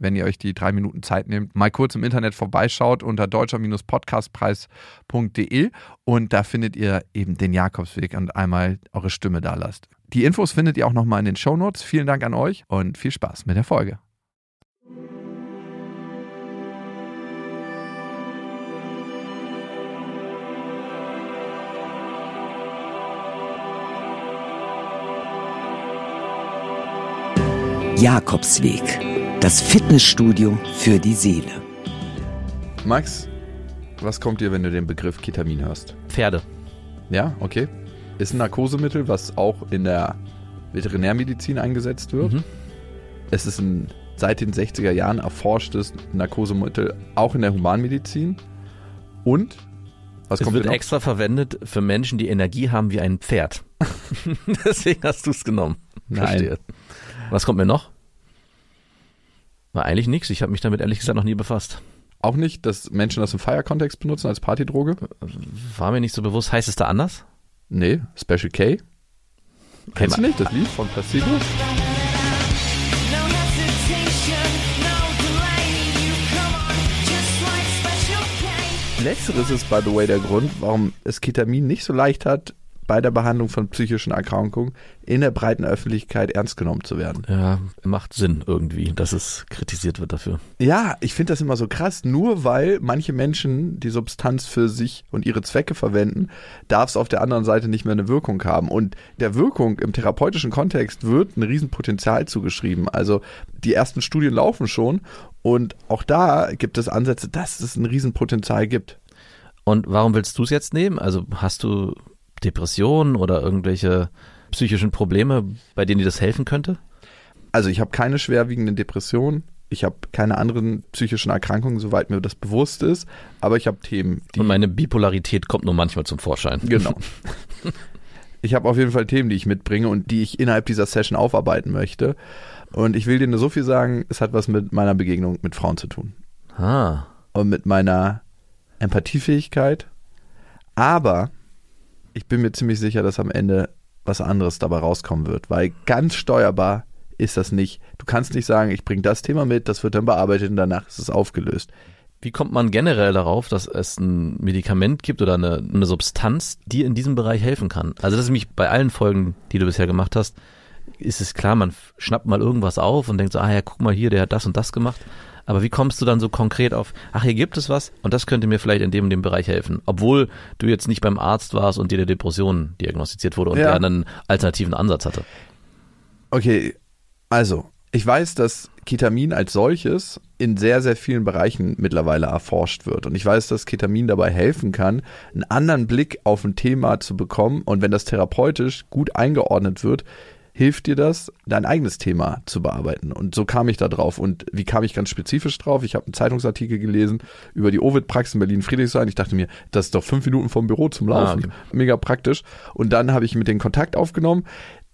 wenn ihr euch die drei Minuten Zeit nehmt, mal kurz im Internet vorbeischaut unter deutscher-podcastpreis.de und da findet ihr eben den Jakobsweg und einmal eure Stimme da lasst. Die Infos findet ihr auch nochmal in den Shownotes. Vielen Dank an euch und viel Spaß mit der Folge. Jakobsweg, das Fitnessstudio für die Seele. Max, was kommt dir, wenn du den Begriff Ketamin hörst? Pferde. Ja, okay. Ist ein Narkosemittel, was auch in der Veterinärmedizin eingesetzt wird. Mhm. Es ist ein seit den 60er Jahren erforschtes Narkosemittel auch in der Humanmedizin. Und was Es kommt wird extra verwendet für Menschen, die Energie haben wie ein Pferd. Deswegen hast du es genommen. Nein. Verstehe. Was kommt mir noch? War eigentlich nichts. Ich habe mich damit ehrlich gesagt noch nie befasst. Auch nicht, dass Menschen das im Feierkontext benutzen als Partydroge? War mir nicht so bewusst. Heißt es da anders? Nee, Special K. Kennst du nicht das Lied von Placebo? Letzteres ist, by the way, der Grund, warum es Ketamin nicht so leicht hat, bei der Behandlung von psychischen Erkrankungen in der breiten Öffentlichkeit ernst genommen zu werden. Ja, macht Sinn irgendwie, dass es kritisiert wird dafür. Ja, ich finde das immer so krass. Nur weil manche Menschen die Substanz für sich und ihre Zwecke verwenden, darf es auf der anderen Seite nicht mehr eine Wirkung haben. Und der Wirkung im therapeutischen Kontext wird ein Riesenpotenzial zugeschrieben. Also die ersten Studien laufen schon und auch da gibt es Ansätze, dass es ein Riesenpotenzial gibt. Und warum willst du es jetzt nehmen? Also hast du Depressionen oder irgendwelche psychischen Probleme, bei denen dir das helfen könnte? Also ich habe keine schwerwiegenden Depressionen. Ich habe keine anderen psychischen Erkrankungen, soweit mir das bewusst ist. Aber ich habe Themen, die Und meine Bipolarität kommt nur manchmal zum Vorschein. Genau. Ich habe auf jeden Fall Themen, die ich mitbringe und die ich innerhalb dieser Session aufarbeiten möchte. Und ich will dir nur so viel sagen, es hat was mit meiner Begegnung mit Frauen zu tun. Ah, Und mit meiner Empathiefähigkeit. Aber ich bin mir ziemlich sicher, dass am Ende was anderes dabei rauskommen wird, weil ganz steuerbar ist das nicht. Du kannst nicht sagen, ich bringe das Thema mit, das wird dann bearbeitet und danach ist es aufgelöst. Wie kommt man generell darauf, dass es ein Medikament gibt oder eine, eine Substanz, die in diesem Bereich helfen kann? Also das ist nämlich bei allen Folgen, die du bisher gemacht hast, ist es klar, man schnappt mal irgendwas auf und denkt so, ah ja, guck mal hier, der hat das und das gemacht. Aber wie kommst du dann so konkret auf, ach, hier gibt es was und das könnte mir vielleicht in dem und dem Bereich helfen, obwohl du jetzt nicht beim Arzt warst und dir der Depression diagnostiziert wurde und Ja. der einen alternativen Ansatz hatte. Okay, also, ich weiß, dass Ketamin als solches in sehr, sehr vielen Bereichen mittlerweile erforscht wird. Und ich weiß, dass Ketamin dabei helfen kann, einen anderen Blick auf ein Thema zu bekommen. Und wenn das therapeutisch gut eingeordnet wird, hilft dir das, dein eigenes Thema zu bearbeiten. Und so kam ich da drauf. Und wie kam ich ganz spezifisch drauf? Ich habe einen Zeitungsartikel gelesen über die Ovid-Praxis in Berlin-Friedrichshain. Ich dachte mir, das ist doch fünf Minuten vom Büro zum Laufen. Ah, okay. Mega praktisch. Und dann habe ich mit denen Kontakt aufgenommen.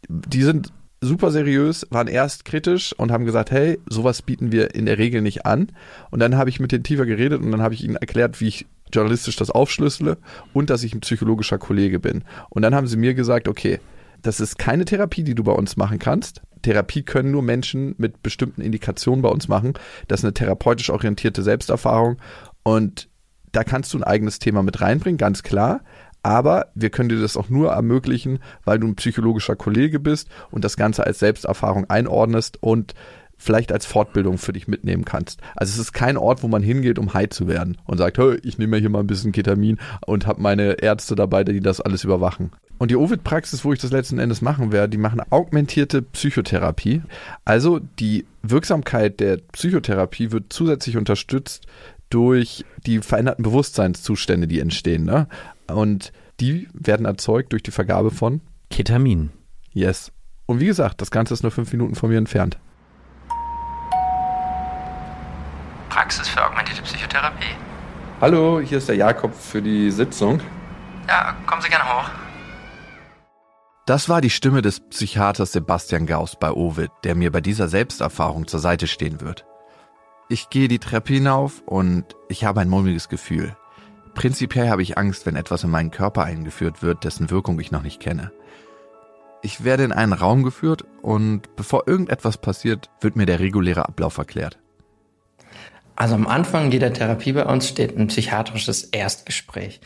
Die sind super seriös, waren erst kritisch und haben gesagt, hey, sowas bieten wir in der Regel nicht an. Und dann habe ich mit denen tiefer geredet und dann habe ich ihnen erklärt, wie ich journalistisch das aufschlüssele und dass ich ein psychologischer Kollege bin. Und dann haben sie mir gesagt, okay, das ist keine Therapie, die du bei uns machen kannst. Therapie können nur Menschen mit bestimmten Indikationen bei uns machen. Das ist eine therapeutisch orientierte Selbsterfahrung und da kannst du ein eigenes Thema mit reinbringen, ganz klar. Aber wir können dir das auch nur ermöglichen, weil du ein psychologischer Kollege bist und das Ganze als Selbsterfahrung einordnest und vielleicht als Fortbildung für dich mitnehmen kannst. Also es ist kein Ort, wo man hingeht, um high zu werden und sagt, hey, ich nehme mir hier mal ein bisschen Ketamin und habe meine Ärzte dabei, die das alles überwachen. Und die Ovid-Praxis, wo ich das letzten Endes machen werde, die machen augmentierte Psychotherapie. Also die Wirksamkeit der Psychotherapie wird zusätzlich unterstützt durch die veränderten Bewusstseinszustände, die entstehen. Ne? Und die werden erzeugt durch die Vergabe von Ketamin. Yes. Und wie gesagt, das Ganze ist nur fünf Minuten von mir entfernt. Praxis für augmentierte Psychotherapie. Hallo, hier ist der Jakob für die Sitzung. Ja, kommen Sie gerne hoch. Das war die Stimme des Psychiaters Sebastian Gauss bei Ovid, der mir bei dieser Selbsterfahrung zur Seite stehen wird. Ich gehe die Treppe hinauf und ich habe ein mulmiges Gefühl. Prinzipiell habe ich Angst, wenn etwas in meinen Körper eingeführt wird, dessen Wirkung ich noch nicht kenne. Ich werde in einen Raum geführt und bevor irgendetwas passiert, wird mir der reguläre Ablauf erklärt. Also am Anfang jeder Therapie bei uns steht ein psychiatrisches Erstgespräch,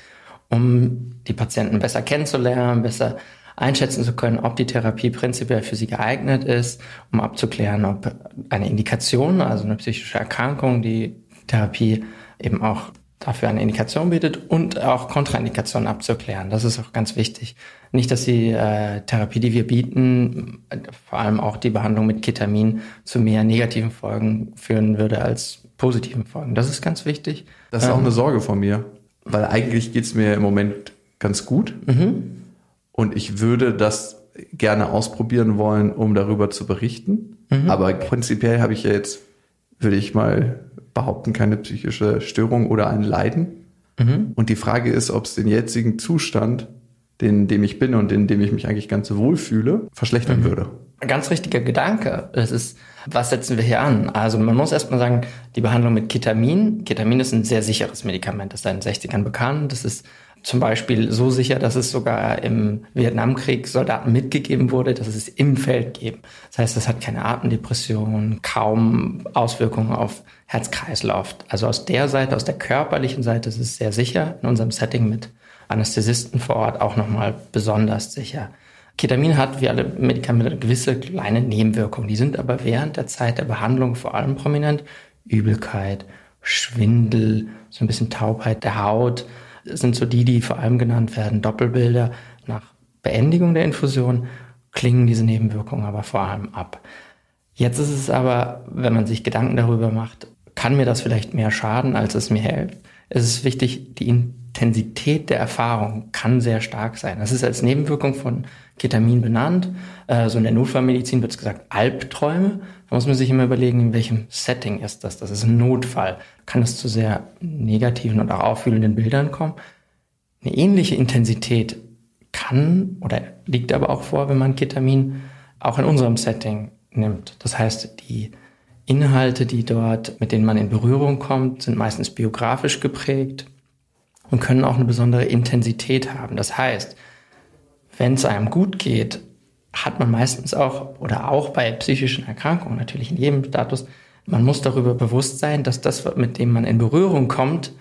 um die Patienten besser kennenzulernen, besser einschätzen zu können, ob die Therapie prinzipiell für sie geeignet ist, um abzuklären, ob eine Indikation, also eine psychische Erkrankung, die Therapie eben auch dafür eine Indikation bietet und auch Kontraindikationen abzuklären. Das ist auch ganz wichtig. Nicht, dass die äh, Therapie, die wir bieten, vor allem auch die Behandlung mit Ketamin, zu mehr negativen Folgen führen würde als positiven Folgen. Das ist ganz wichtig. Das ist auch Ähm, eine Sorge von mir, weil eigentlich geht's mir im Moment ganz gut und ich würde das gerne ausprobieren wollen, um darüber zu berichten. Aber prinzipiell habe ich ja jetzt, würde ich mal behaupten, keine psychische Störung oder ein Leiden. Und die Frage ist, ob es den jetzigen Zustand, den, in dem ich bin und in dem ich mich eigentlich ganz wohl fühle, verschlechtern würde. Ein ganz richtiger Gedanke. Das ist, was setzen wir hier an? Also man muss erstmal sagen, die Behandlung mit Ketamin. Ketamin ist ein sehr sicheres Medikament. Das ist in den 60ern bekannt. Das ist zum Beispiel so sicher, dass es sogar im Vietnamkrieg Soldaten mitgegeben wurde, dass es im Feld geben. Das heißt, es hat keine Atemdepression, kaum Auswirkungen auf Herz-Kreislauf. Also aus der Seite, aus der körperlichen Seite ist es sehr sicher. In unserem Setting mit Anästhesisten vor Ort auch nochmal besonders sicher. Ketamin hat wie alle Medikamente gewisse kleine Nebenwirkungen. Die sind aber während der Zeit der Behandlung vor allem prominent. Übelkeit, Schwindel, so ein bisschen Taubheit der Haut sind so die, die vor allem genannt werden. Doppelbilder. Nach Beendigung der Infusion klingen diese Nebenwirkungen aber vor allem ab. Jetzt ist es aber, wenn man sich Gedanken darüber macht, kann mir das vielleicht mehr schaden, als es mir hilft. Es ist wichtig, die Intensität der Erfahrung kann sehr stark sein. Das ist als Nebenwirkung von Ketamin benannt. Äh, so in der Notfallmedizin wird es gesagt, Albträume. Da muss man sich immer überlegen, in welchem Setting ist das. Das ist ein Notfall. Kann es zu sehr negativen und auch aufwühlenden Bildern kommen? Eine ähnliche Intensität kann oder liegt aber auch vor, wenn man Ketamin auch in unserem Setting nimmt. Das heißt, die Inhalte, die dort, mit denen man in Berührung kommt, sind meistens biografisch geprägt und können auch eine besondere Intensität haben. Das heißt, wenn es einem gut geht, hat man meistens auch, oder auch bei psychischen Erkrankungen, natürlich in jedem Status, man muss darüber bewusst sein, dass das, mit dem man in Berührung kommt,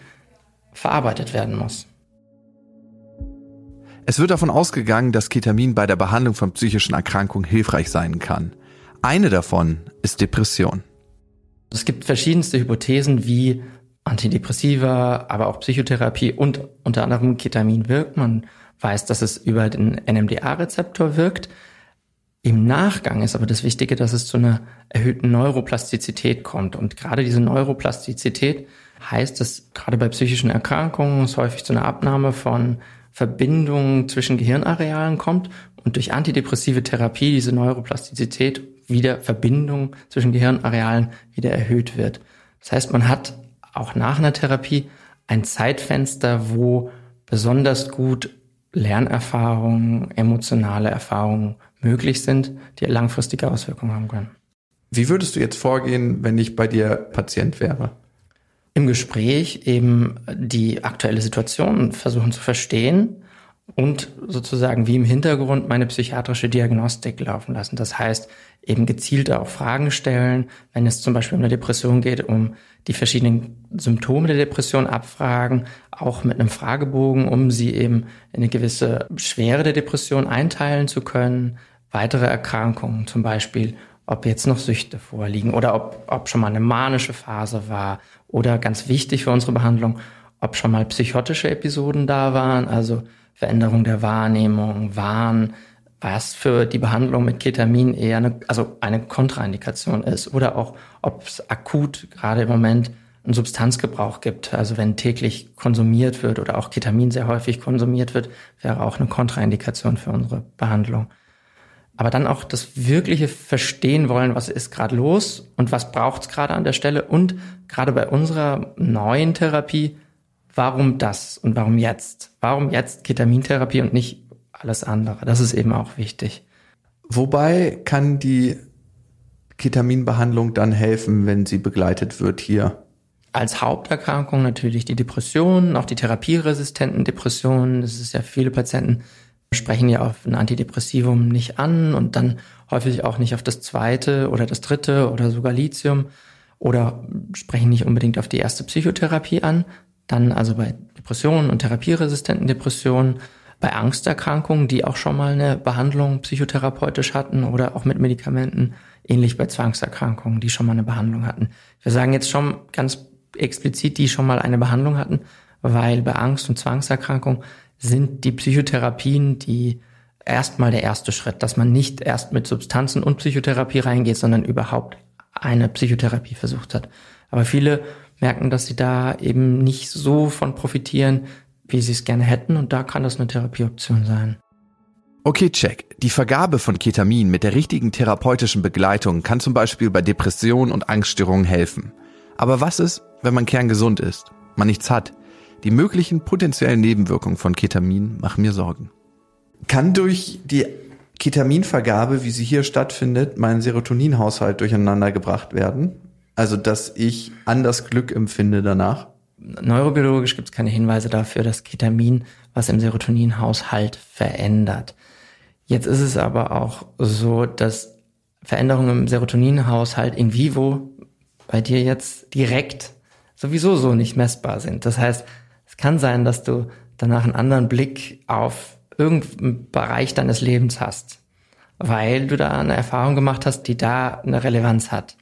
verarbeitet werden muss. Es wird davon ausgegangen, dass Ketamin bei der Behandlung von psychischen Erkrankungen hilfreich sein kann. Eine davon ist Depression. Es gibt verschiedenste Hypothesen, wie Antidepressiva, aber auch Psychotherapie und unter anderem Ketamin wirkt. Man weiß, dass es über den NMDA-Rezeptor wirkt. Im Nachgang ist aber das Wichtige, dass es zu einer erhöhten Neuroplastizität kommt. Und gerade diese Neuroplastizität heißt, dass gerade bei psychischen Erkrankungen es häufig zu einer Abnahme von Verbindungen zwischen Gehirnarealen kommt und durch antidepressive Therapie diese Neuroplastizität wieder Verbindung zwischen Gehirnarealen wieder erhöht wird. Das heißt, man hat auch nach einer Therapie ein Zeitfenster, wo besonders gut Lernerfahrungen, emotionale Erfahrungen möglich sind, die langfristige Auswirkungen haben können. Wie würdest du jetzt vorgehen, wenn ich bei dir Patient wäre? Im Gespräch eben die aktuelle Situation versuchen zu verstehen und sozusagen wie im Hintergrund meine psychiatrische Diagnostik laufen lassen. Das heißt, eben gezielt auch Fragen stellen, wenn es zum Beispiel um eine Depression geht, um die verschiedenen Symptome der Depression abfragen, auch mit einem Fragebogen, um sie eben in eine gewisse Schwere der Depression einteilen zu können. Weitere Erkrankungen, zum Beispiel, ob jetzt noch Süchte vorliegen oder ob, ob schon mal eine manische Phase war oder ganz wichtig für unsere Behandlung, ob schon mal psychotische Episoden da waren, also Veränderung der Wahrnehmung, Wahn, was für die Behandlung mit Ketamin eher eine, also eine Kontraindikation ist oder auch, ob es akut gerade im Moment einen Substanzgebrauch gibt. Also wenn täglich konsumiert wird oder auch Ketamin sehr häufig konsumiert wird, wäre auch eine Kontraindikation für unsere Behandlung. Aber dann auch das wirkliche Verstehen wollen, was ist gerade los und was braucht es gerade an der Stelle und gerade bei unserer neuen Therapie, warum das und warum jetzt? Warum jetzt Ketamintherapie und nicht alles andere. Das ist eben auch wichtig. Wobei kann die Ketaminbehandlung dann helfen, wenn sie begleitet wird hier? Als Haupterkrankung natürlich die Depressionen, auch die therapieresistenten Depressionen. Das ist ja viele Patienten sprechen ja auf ein Antidepressivum nicht an und dann häufig auch nicht auf das zweite oder das dritte oder sogar Lithium oder sprechen nicht unbedingt auf die erste Psychotherapie an. Dann also bei Depressionen und therapieresistenten Depressionen, bei Angsterkrankungen, die auch schon mal eine Behandlung psychotherapeutisch hatten oder auch mit Medikamenten, ähnlich bei Zwangserkrankungen, die schon mal eine Behandlung hatten. Wir sagen jetzt schon ganz explizit, die schon mal eine Behandlung hatten, weil bei Angst- und Zwangserkrankungen sind die Psychotherapien die erstmal der erste Schritt, dass man nicht erst mit Substanzen und Psychotherapie reingeht, sondern überhaupt eine Psychotherapie versucht hat. Aber viele merken, dass sie da eben nicht so von profitieren, wie sie es gerne hätten und da kann das eine Therapieoption sein. Okay, check. Die Vergabe von Ketamin mit der richtigen therapeutischen Begleitung kann zum Beispiel bei Depressionen und Angststörungen helfen. Aber was ist, wenn man kerngesund ist, man nichts hat? Die möglichen potenziellen Nebenwirkungen von Ketamin machen mir Sorgen. Kann durch die Ketaminvergabe, wie sie hier stattfindet, mein Serotoninhaushalt durcheinander gebracht werden? Also, dass ich anders Glück empfinde danach? Neurobiologisch gibt es keine Hinweise dafür, dass Ketamin was im Serotoninhaushalt verändert. Jetzt ist es aber auch so, dass Veränderungen im Serotoninhaushalt in vivo bei dir jetzt direkt sowieso so nicht messbar sind. Das heißt, es kann sein, dass du danach einen anderen Blick auf irgendeinen Bereich deines Lebens hast, weil du da eine Erfahrung gemacht hast, die da eine Relevanz hat.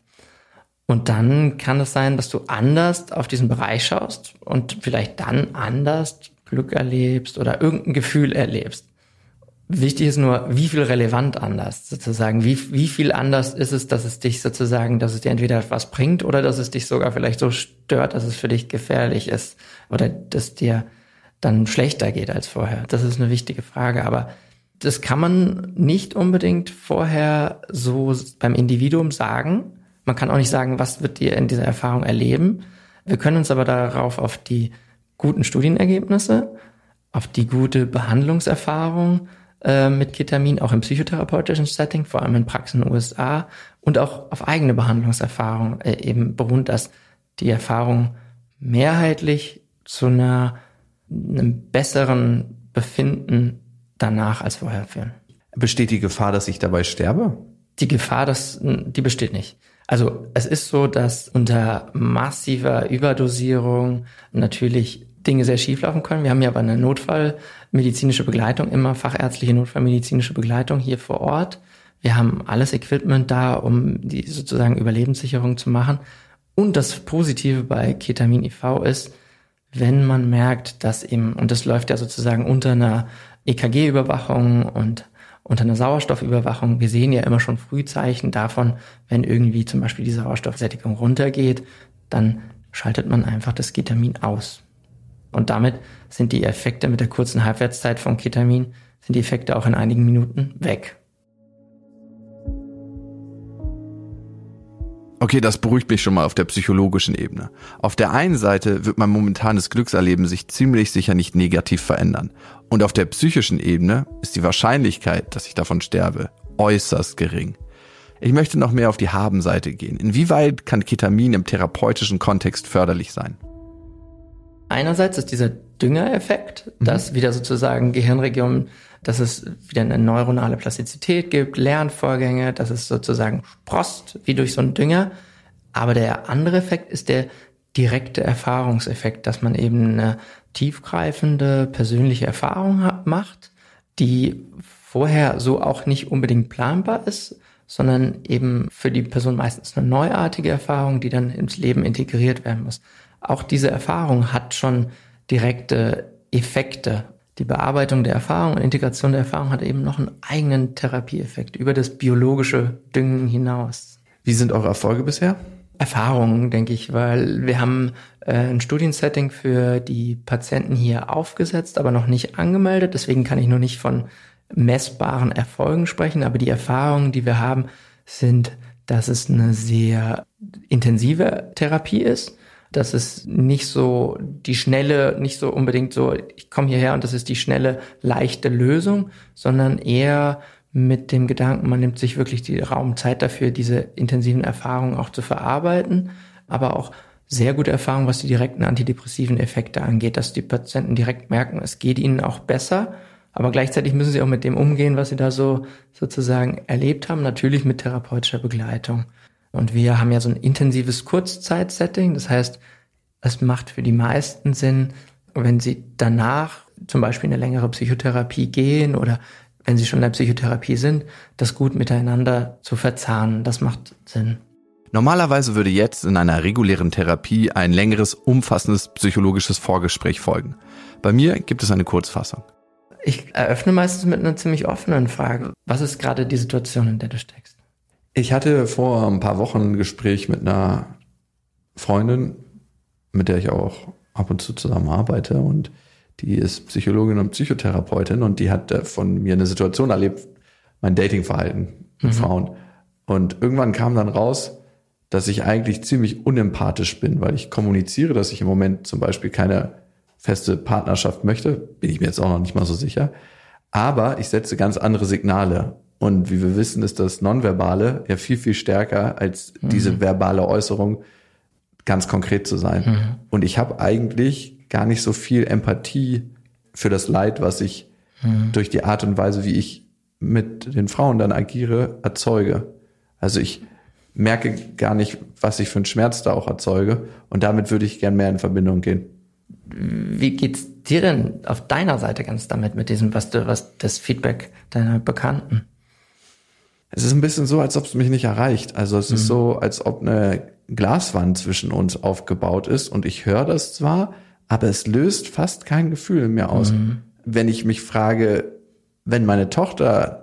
Und dann kann es sein, dass du anders auf diesen Bereich schaust und vielleicht dann anders Glück erlebst oder irgendein Gefühl erlebst. Wichtig ist nur, wie viel relevant anders sozusagen. Wie, wie viel anders ist es, dass es dich sozusagen, dass es dir entweder was bringt oder dass es dich sogar vielleicht so stört, dass es für dich gefährlich ist oder dass dir dann schlechter geht als vorher. Das ist eine wichtige Frage. Aber das kann man nicht unbedingt vorher so beim Individuum sagen. Man kann auch nicht sagen, was wird ihr in dieser Erfahrung erleben. Wir können uns aber darauf auf die guten Studienergebnisse, auf die gute Behandlungserfahrung äh, mit Ketamin, auch im psychotherapeutischen Setting, vor allem in Praxen in den USA und auch auf eigene Behandlungserfahrung äh, eben beruht, dass die Erfahrung mehrheitlich zu einer, einem besseren Befinden danach als vorher führen. Besteht die Gefahr, dass ich dabei sterbe? Die Gefahr, das, die besteht nicht. Also es ist so, dass unter massiver Überdosierung natürlich Dinge sehr schief laufen können. Wir haben ja aber eine Notfallmedizinische Begleitung, immer fachärztliche Notfallmedizinische Begleitung hier vor Ort. Wir haben alles Equipment da, um die sozusagen Überlebenssicherung zu machen. Und das Positive bei Ketamin IV ist, wenn man merkt, dass eben, und das läuft ja sozusagen unter einer EKG-Überwachung und unter einer Sauerstoffüberwachung. Wir sehen ja immer schon Frühzeichen davon, wenn irgendwie zum Beispiel die Sauerstoffsättigung runtergeht, dann schaltet man einfach das Ketamin aus. Und damit sind die Effekte mit der kurzen Halbwertszeit von Ketamin, sind die Effekte auch in einigen Minuten weg. Okay, das beruhigt mich schon mal auf der psychologischen Ebene. Auf der einen Seite wird mein momentanes Glückserleben sich ziemlich sicher nicht negativ verändern. Und auf der psychischen Ebene ist die Wahrscheinlichkeit, dass ich davon sterbe, äußerst gering. Ich möchte noch mehr auf die Habenseite gehen. Inwieweit kann Ketamin im therapeutischen Kontext förderlich sein? Einerseits ist dieser Düngereffekt, dass wieder sozusagen Gehirnregionen, dass es wieder eine neuronale Plastizität gibt, Lernvorgänge, dass es sozusagen sprost wie durch so einen Dünger. Aber der andere Effekt ist der direkte Erfahrungseffekt, dass man eben eine tiefgreifende persönliche Erfahrung hat, macht, die vorher so auch nicht unbedingt planbar ist, sondern eben für die Person meistens eine neuartige Erfahrung, die dann ins Leben integriert werden muss. Auch diese Erfahrung hat schon direkte Effekte. Die Bearbeitung der Erfahrung und Integration der Erfahrung hat eben noch einen eigenen Therapieeffekt über das biologische Düngen hinaus. Wie sind eure Erfolge bisher? Erfahrungen, denke ich, weil wir haben äh, ein Studiensetting für die Patienten hier aufgesetzt, aber noch nicht angemeldet. Deswegen kann ich noch nicht von messbaren Erfolgen sprechen. Aber die Erfahrungen, die wir haben, sind, dass es eine sehr intensive Therapie ist. Das ist nicht so die schnelle, nicht so unbedingt so, ich komme hierher und das ist die schnelle, leichte Lösung, sondern eher mit dem Gedanken, man nimmt sich wirklich die Raumzeit dafür, diese intensiven Erfahrungen auch zu verarbeiten, aber auch sehr gute Erfahrungen, was die direkten antidepressiven Effekte angeht, dass die Patienten direkt merken, es geht ihnen auch besser, aber gleichzeitig müssen sie auch mit dem umgehen, was sie da so sozusagen erlebt haben, natürlich mit therapeutischer Begleitung. Und wir haben ja so ein intensives Kurzzeitsetting, das heißt, es macht für die meisten Sinn, wenn sie danach zum Beispiel eine längere Psychotherapie gehen oder wenn sie schon in der Psychotherapie sind, das gut miteinander zu verzahnen. Das macht Sinn. Normalerweise würde jetzt in einer regulären Therapie ein längeres, umfassendes psychologisches Vorgespräch folgen. Bei mir gibt es eine Kurzfassung. Ich eröffne meistens mit einer ziemlich offenen Frage. Was ist gerade die Situation, in der du steckst? Ich hatte vor ein paar Wochen ein Gespräch mit einer Freundin, mit der ich auch ab und zu zusammen arbeite und die ist Psychologin und Psychotherapeutin und die hat äh, von mir eine Situation erlebt, mein Datingverhalten mit Frauen. Und irgendwann kam dann raus, dass ich eigentlich ziemlich unempathisch bin, weil ich kommuniziere, dass ich im Moment zum Beispiel keine feste Partnerschaft möchte, bin ich mir jetzt auch noch nicht mal so sicher. Aber ich setze ganz andere Signale. Und wie wir wissen, ist das Nonverbale ja viel, viel stärker als diese verbale Äußerung, ganz konkret zu sein. Und ich habe eigentlich gar nicht so viel Empathie für das Leid, was ich durch die Art und Weise, wie ich mit den Frauen dann agiere, erzeuge. Also ich merke gar nicht, was ich für einen Schmerz da auch erzeuge. Und damit würde ich gern mehr in Verbindung gehen. Wie geht's dir denn auf deiner Seite ganz damit, mit diesem, was du, was das Feedback deiner Bekannten? Es ist ein bisschen so, als ob es mich nicht erreicht. Also es ist so, als ob eine Glaswand zwischen uns aufgebaut ist und ich höre das zwar, aber es löst fast kein Gefühl in mir aus. Wenn ich mich frage, wenn meine Tochter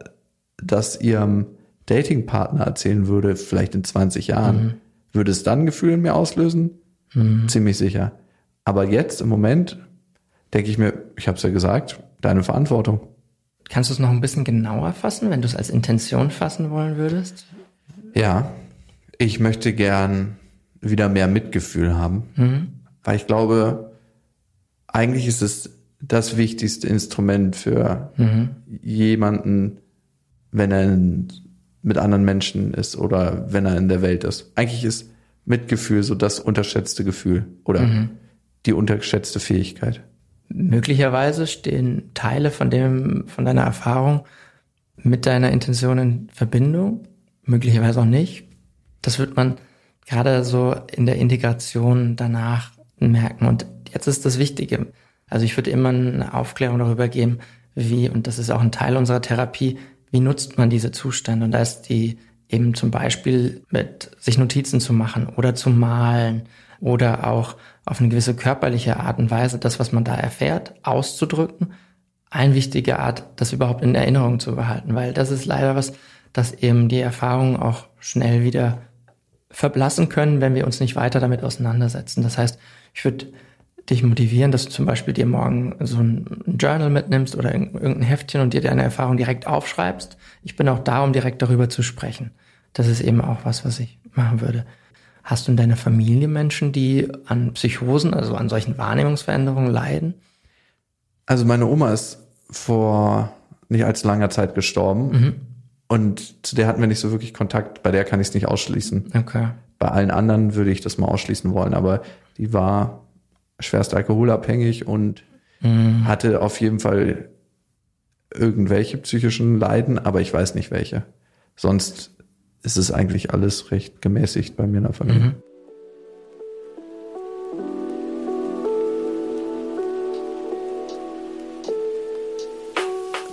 das ihrem Datingpartner erzählen würde, vielleicht in 20 Jahren, würde es dann ein Gefühl in mir auslösen? Ziemlich sicher. Aber jetzt im Moment denke ich mir, ich habe es ja gesagt, deine Verantwortung. Kannst du es noch ein bisschen genauer fassen, wenn du es als Intention fassen wollen würdest? Ja, ich möchte gern wieder mehr Mitgefühl haben, weil ich glaube, eigentlich ist es das wichtigste Instrument für jemanden, wenn er mit anderen Menschen ist oder wenn er in der Welt ist. Eigentlich ist Mitgefühl so das unterschätzte Gefühl oder die unterschätzte Fähigkeit. Möglicherweise stehen Teile von dem, von deiner Erfahrung mit deiner Intention in Verbindung, möglicherweise auch nicht. Das wird man gerade so in der Integration danach merken. Und jetzt ist das Wichtige. Also ich würde immer eine Aufklärung darüber geben, wie, und das ist auch ein Teil unserer Therapie, wie nutzt man diese Zustände? Und da ist die eben zum Beispiel mit sich Notizen zu machen oder zu malen oder auch auf eine gewisse körperliche Art und Weise das, was man da erfährt, auszudrücken. Eine wichtige Art, das überhaupt in Erinnerung zu behalten, weil das ist leider was, dass eben die Erfahrungen auch schnell wieder verblassen können, wenn wir uns nicht weiter damit auseinandersetzen. Das heißt, ich würde dich motivieren, dass du zum Beispiel dir morgen so ein Journal mitnimmst oder irg- irgendein Heftchen und dir deine Erfahrung direkt aufschreibst. Ich bin auch da, um direkt darüber zu sprechen. Das ist eben auch was, was ich machen würde. Hast du in deiner Familie Menschen, die an Psychosen, also an solchen Wahrnehmungsveränderungen leiden? Also meine Oma ist vor nicht allzu langer Zeit gestorben und zu der hatten wir nicht so wirklich Kontakt. Bei der kann ich es nicht ausschließen. Okay. Bei allen anderen würde ich das mal ausschließen wollen, aber die war schwerst alkoholabhängig und hatte auf jeden Fall irgendwelche psychischen Leiden, aber ich weiß nicht welche. Sonst ist es eigentlich alles recht gemäßigt bei mir in der Familie.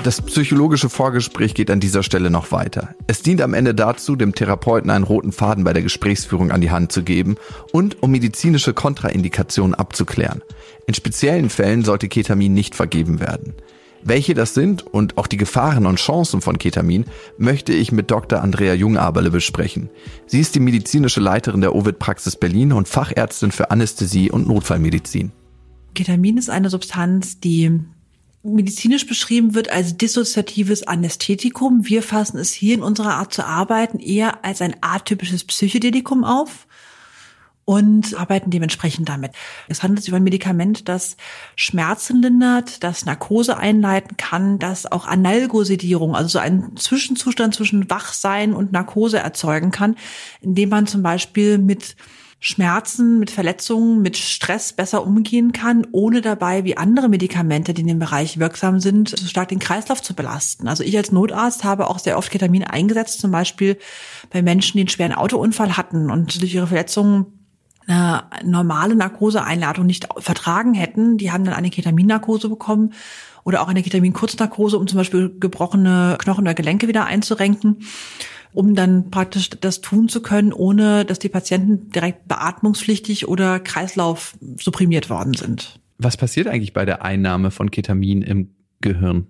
Das psychologische Vorgespräch geht an dieser Stelle noch weiter. Es dient am Ende dazu, dem Therapeuten einen roten Faden bei der Gesprächsführung an die Hand zu geben und um medizinische Kontraindikationen abzuklären. In speziellen Fällen sollte Ketamin nicht vergeben werden. Welche das sind und auch die Gefahren und Chancen von Ketamin möchte ich mit Dr. Andrea Jungaberle besprechen. Sie ist die medizinische Leiterin der Ovid-Praxis Berlin und Fachärztin für Anästhesie und Notfallmedizin. Ketamin ist eine Substanz, die medizinisch beschrieben wird als dissoziatives Anästhetikum. Wir fassen es hier in unserer Art zu arbeiten eher als ein atypisches Psychedelikum auf. und arbeiten dementsprechend damit. Es handelt sich über ein Medikament, das Schmerzen lindert, das Narkose einleiten kann, das auch Analgosedierung, also so einen Zwischenzustand zwischen Wachsein und Narkose erzeugen kann, indem man zum Beispiel mit Schmerzen, mit Verletzungen, mit Stress besser umgehen kann, ohne dabei wie andere Medikamente, die in dem Bereich wirksam sind, so stark den Kreislauf zu belasten. Also ich als Notarzt habe auch sehr oft Ketamin eingesetzt, zum Beispiel bei Menschen, die einen schweren Autounfall hatten und durch ihre Verletzungen eine normale Narkoseeinladung nicht vertragen hätten. Die haben dann eine Ketaminnarkose bekommen oder auch eine Ketamin-Kurznarkose, um zum Beispiel gebrochene Knochen oder Gelenke wieder einzurenken um dann praktisch das tun zu können, ohne dass die Patienten direkt beatmungspflichtig oder Kreislauf supprimiert worden sind. Was passiert eigentlich bei der Einnahme von Ketamin im Gehirn?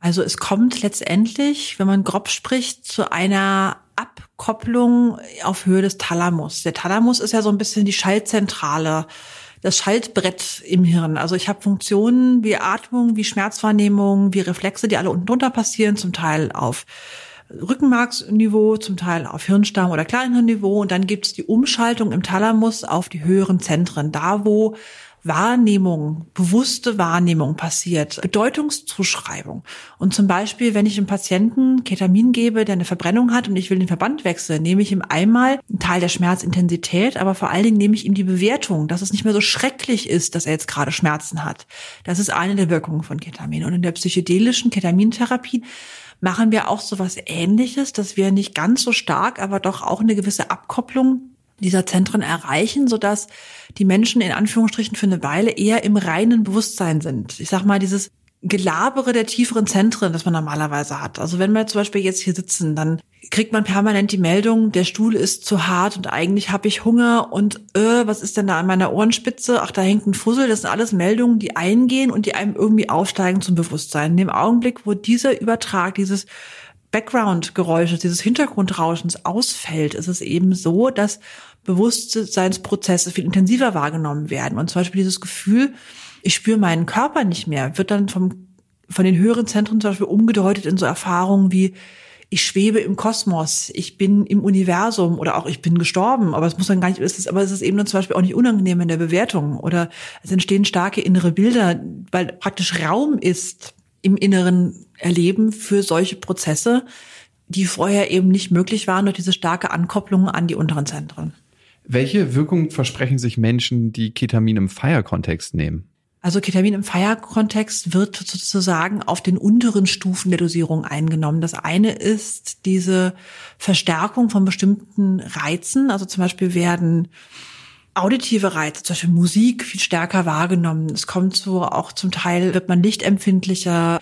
Also es kommt letztendlich, wenn man grob spricht, zu einer Abkopplung auf Höhe des Thalamus. Der Thalamus ist ja so ein bisschen die Schaltzentrale, das Schaltbrett im Hirn. Also ich habe Funktionen wie Atmung, wie Schmerzwahrnehmung, wie Reflexe, die alle unten drunter passieren, zum Teil auf Rückenmarksniveau, zum Teil auf Hirnstamm- oder Kleinhirnniveau. Und dann gibt es die Umschaltung im Thalamus auf die höheren Zentren, da wo Wahrnehmung, bewusste Wahrnehmung passiert, Bedeutungszuschreibung. Und zum Beispiel, wenn ich einem Patienten Ketamin gebe, der eine Verbrennung hat und ich will den Verband wechseln, nehme ich ihm einmal einen Teil der Schmerzintensität, aber vor allen Dingen nehme ich ihm die Bewertung, dass es nicht mehr so schrecklich ist, dass er jetzt gerade Schmerzen hat. Das ist eine der Wirkungen von Ketamin. Und in der psychedelischen Ketamintherapie machen wir auch so was ähnliches, dass wir nicht ganz so stark, aber doch auch eine gewisse Abkopplung dieser Zentren erreichen, sodass die Menschen in Anführungsstrichen für eine Weile eher im reinen Bewusstsein sind. Ich sag mal, dieses Gelabere der tieferen Zentren, das man normalerweise hat. Also wenn wir zum Beispiel jetzt hier sitzen, dann kriegt man permanent die Meldung, der Stuhl ist zu hart und eigentlich habe ich Hunger und äh, was ist denn da an meiner Ohrenspitze? Ach, da hängt ein Fussel. Das sind alles Meldungen, die eingehen und die einem irgendwie aufsteigen zum Bewusstsein. In dem Augenblick, wo dieser Übertrag, dieses Background-Geräusches, dieses Hintergrundrauschens ausfällt, ist es eben so, dass Bewusstseinsprozesse viel intensiver wahrgenommen werden. Und zum Beispiel dieses Gefühl, ich spüre meinen Körper nicht mehr, wird dann vom, von den höheren Zentren zum Beispiel umgedeutet in so Erfahrungen wie, ich schwebe im Kosmos, ich bin im Universum oder auch ich bin gestorben, aber es muss dann gar nicht, ist es, aber es ist eben dann zum Beispiel auch nicht unangenehm in der Bewertung oder es entstehen starke innere Bilder, weil praktisch Raum ist im inneren Erleben für solche Prozesse, die vorher eben nicht möglich waren durch diese starke Ankopplung an die unteren Zentren. Welche Wirkung versprechen sich Menschen, die Ketamin im Feierkontext nehmen? Also Ketamin im Feierkontext wird sozusagen auf den unteren Stufen der Dosierung eingenommen. Das eine ist diese Verstärkung von bestimmten Reizen. Also zum Beispiel werden auditive Reize, zum Beispiel Musik, viel stärker wahrgenommen. Es kommt so auch zum Teil wird man lichtempfindlicher.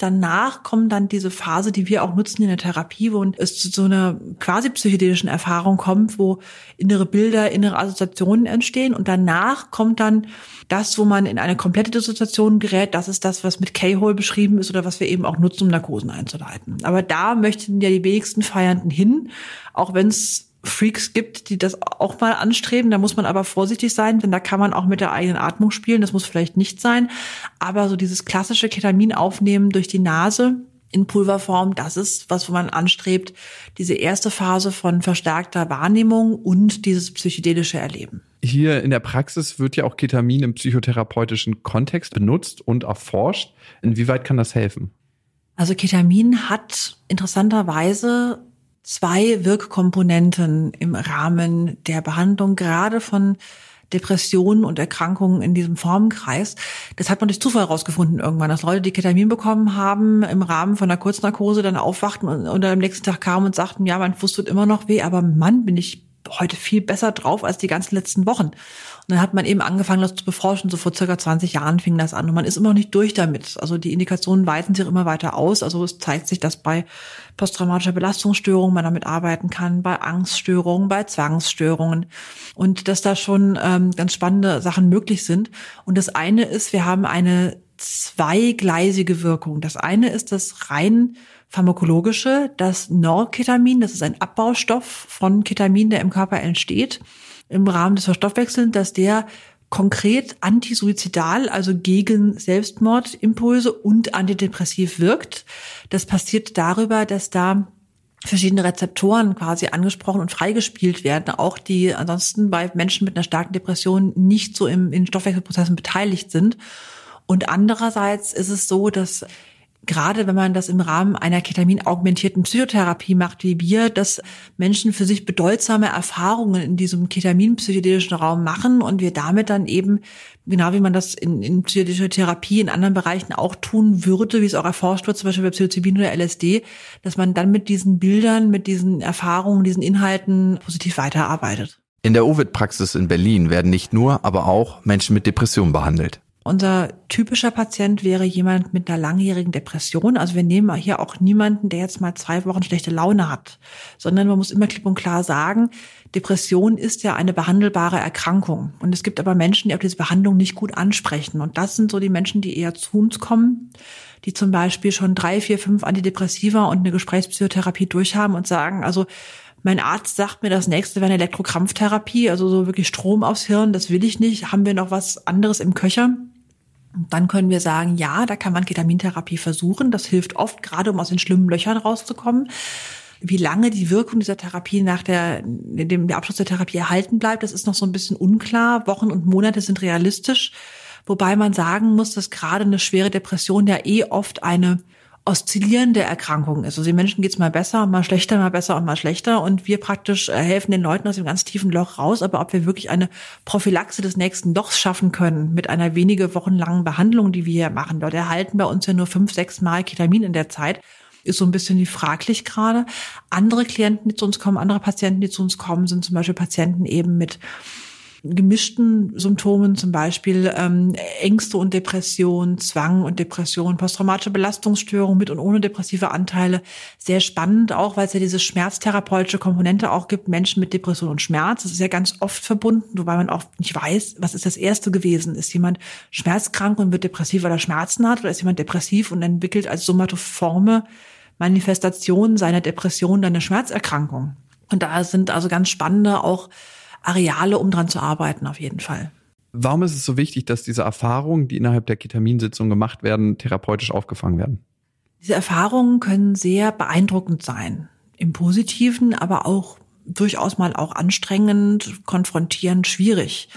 Danach kommt dann diese Phase, die wir auch nutzen in der Therapie, wo es zu so einer quasi psychedelischen Erfahrung kommt, wo innere Bilder, innere Assoziationen entstehen und danach kommt dann das, wo man in eine komplette Dissoziation gerät. Das ist das, was mit K-Hole beschrieben ist oder was wir eben auch nutzen, um Narkosen einzuleiten. Aber da möchten ja die wenigsten Feiernden hin, auch wenn es Freaks gibt, die das auch mal anstreben. Da muss man aber vorsichtig sein, denn da kann man auch mit der eigenen Atmung spielen. Das muss vielleicht nicht sein. Aber so dieses klassische Ketamin aufnehmen durch die Nase in Pulverform, das ist was, wo man anstrebt, diese erste Phase von verstärkter Wahrnehmung und dieses psychedelische Erleben. Hier in der Praxis wird ja auch Ketamin im psychotherapeutischen Kontext benutzt und erforscht. Inwieweit kann das helfen? Also Ketamin hat interessanterweise zwei Wirkkomponenten im Rahmen der Behandlung, gerade von Depressionen und Erkrankungen in diesem Formenkreis. Das hat man durch Zufall herausgefunden irgendwann, dass Leute, die Ketamin bekommen haben, im Rahmen von einer Kurznarkose dann aufwachten und, und am nächsten Tag kamen und sagten, ja, mein Fuß tut immer noch weh, aber Mann, bin ich heute viel besser drauf als die ganzen letzten Wochen. Dann hat man eben angefangen, das zu beforschen. So vor circa 20 Jahren fing das an. Und man ist immer noch nicht durch damit. Also die Indikationen weiten sich immer weiter aus. Also es zeigt sich, dass bei posttraumatischer Belastungsstörung man damit arbeiten kann, bei Angststörungen, bei Zwangsstörungen. Und dass da schon ähm, ganz spannende Sachen möglich sind. Und das eine ist, wir haben eine zweigleisige Wirkung. Das eine ist das rein pharmakologische, das Norketamin, das ist ein Abbaustoff von Ketamin, der im Körper entsteht, im Rahmen des Verstoffwechselns, dass der konkret antisuizidal, also gegen Selbstmordimpulse und antidepressiv wirkt. Das passiert darüber, dass da verschiedene Rezeptoren quasi angesprochen und freigespielt werden, auch die ansonsten bei Menschen mit einer starken Depression nicht so im, in Stoffwechselprozessen beteiligt sind. Und andererseits ist es so, dass gerade wenn man das im Rahmen einer ketaminaugmentierten Psychotherapie macht, wie wir, dass Menschen für sich bedeutsame Erfahrungen in diesem ketamin-psychedelischen Raum machen und wir damit dann eben, genau wie man das in, in psychedelischer Therapie in anderen Bereichen auch tun würde, wie es auch erforscht wird, zum Beispiel bei Psilocybin oder LSD, dass man dann mit diesen Bildern, mit diesen Erfahrungen, diesen Inhalten positiv weiterarbeitet. In der Ovid-Praxis in Berlin werden nicht nur, aber auch Menschen mit Depressionen behandelt. Unser typischer Patient wäre jemand mit einer langjährigen Depression. Also wir nehmen hier auch niemanden, der jetzt mal zwei Wochen schlechte Laune hat, sondern man muss immer klipp und klar sagen, Depression ist ja eine behandelbare Erkrankung. Und es gibt aber Menschen, die auf diese Behandlung nicht gut ansprechen. Und das sind so die Menschen, die eher zu uns kommen, die zum Beispiel schon drei, vier, fünf Antidepressiva und eine Gesprächspsychotherapie durchhaben und sagen, also mein Arzt sagt mir, das nächste wäre eine Elektrokrampftherapie, also so wirklich Strom aufs Hirn, das will ich nicht. Haben wir noch was anderes im Köcher? Und dann können wir sagen, ja, da kann man Ketamintherapie versuchen. Das hilft oft, gerade um aus den schlimmen Löchern rauszukommen. Wie lange die Wirkung dieser Therapie nach der, dem Abschluss der Therapie erhalten bleibt, das ist noch so ein bisschen unklar. Wochen und Monate sind realistisch. Wobei man sagen muss, dass gerade eine schwere Depression ja eh oft eine oszillierende Erkrankung ist. Also den Menschen geht's mal besser, mal schlechter, mal besser und mal schlechter. Und wir praktisch äh, helfen den Leuten aus dem ganz tiefen Loch raus. Aber ob wir wirklich eine Prophylaxe des nächsten Lochs schaffen können mit einer wenige Wochen langen Behandlung, die wir hier machen, dort erhalten bei uns ja nur fünf, sechs Mal Ketamin in der Zeit, ist so ein bisschen wie fraglich gerade. Andere Klienten, die zu uns kommen, andere Patienten, die zu uns kommen, sind zum Beispiel Patienten eben mit gemischten Symptomen, zum Beispiel ähm, Ängste und Depression, Zwang und Depression, posttraumatische Belastungsstörung mit und ohne depressive Anteile. Sehr spannend auch, weil es ja diese schmerztherapeutische Komponente auch gibt, Menschen mit Depression und Schmerz. Das ist ja ganz oft verbunden, wobei man auch nicht weiß, was ist das Erste gewesen. Ist jemand schmerzkrank und wird depressiv, weil er Schmerzen hat, oder ist jemand depressiv und entwickelt als somatoforme Manifestation seiner Depression dann eine Schmerzerkrankung? Und da sind also ganz spannende auch Areale, um dran zu arbeiten, auf jeden Fall. Warum ist es so wichtig, dass diese Erfahrungen, die innerhalb der Ketaminsitzung gemacht werden, therapeutisch aufgefangen werden? Diese Erfahrungen können sehr beeindruckend sein. Im Positiven, aber auch durchaus mal auch anstrengend, konfrontierend, schwierig.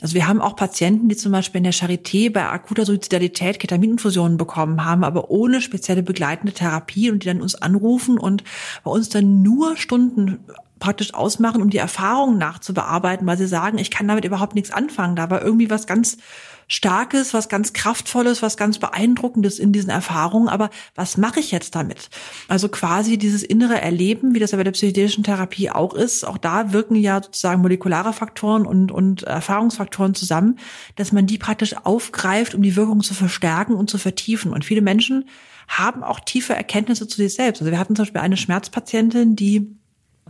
Also wir haben auch Patienten, die zum Beispiel in der Charité bei akuter Suizidalität Ketamininfusionen bekommen haben, aber ohne spezielle begleitende Therapie und die dann uns anrufen und bei uns dann nur Stunden praktisch ausmachen, um die Erfahrungen nachzubearbeiten, weil sie sagen, ich kann damit überhaupt nichts anfangen. Da war irgendwie was ganz Starkes, was ganz Kraftvolles, was ganz Beeindruckendes in diesen Erfahrungen. Aber was mache ich jetzt damit? Also quasi dieses innere Erleben, wie das ja bei der psychedelischen Therapie auch ist. Auch da wirken ja sozusagen molekulare Faktoren und, und Erfahrungsfaktoren zusammen, dass man die praktisch aufgreift, um die Wirkung zu verstärken und zu vertiefen. Und viele Menschen haben auch tiefe Erkenntnisse zu sich selbst. Also wir hatten zum Beispiel eine Schmerzpatientin, die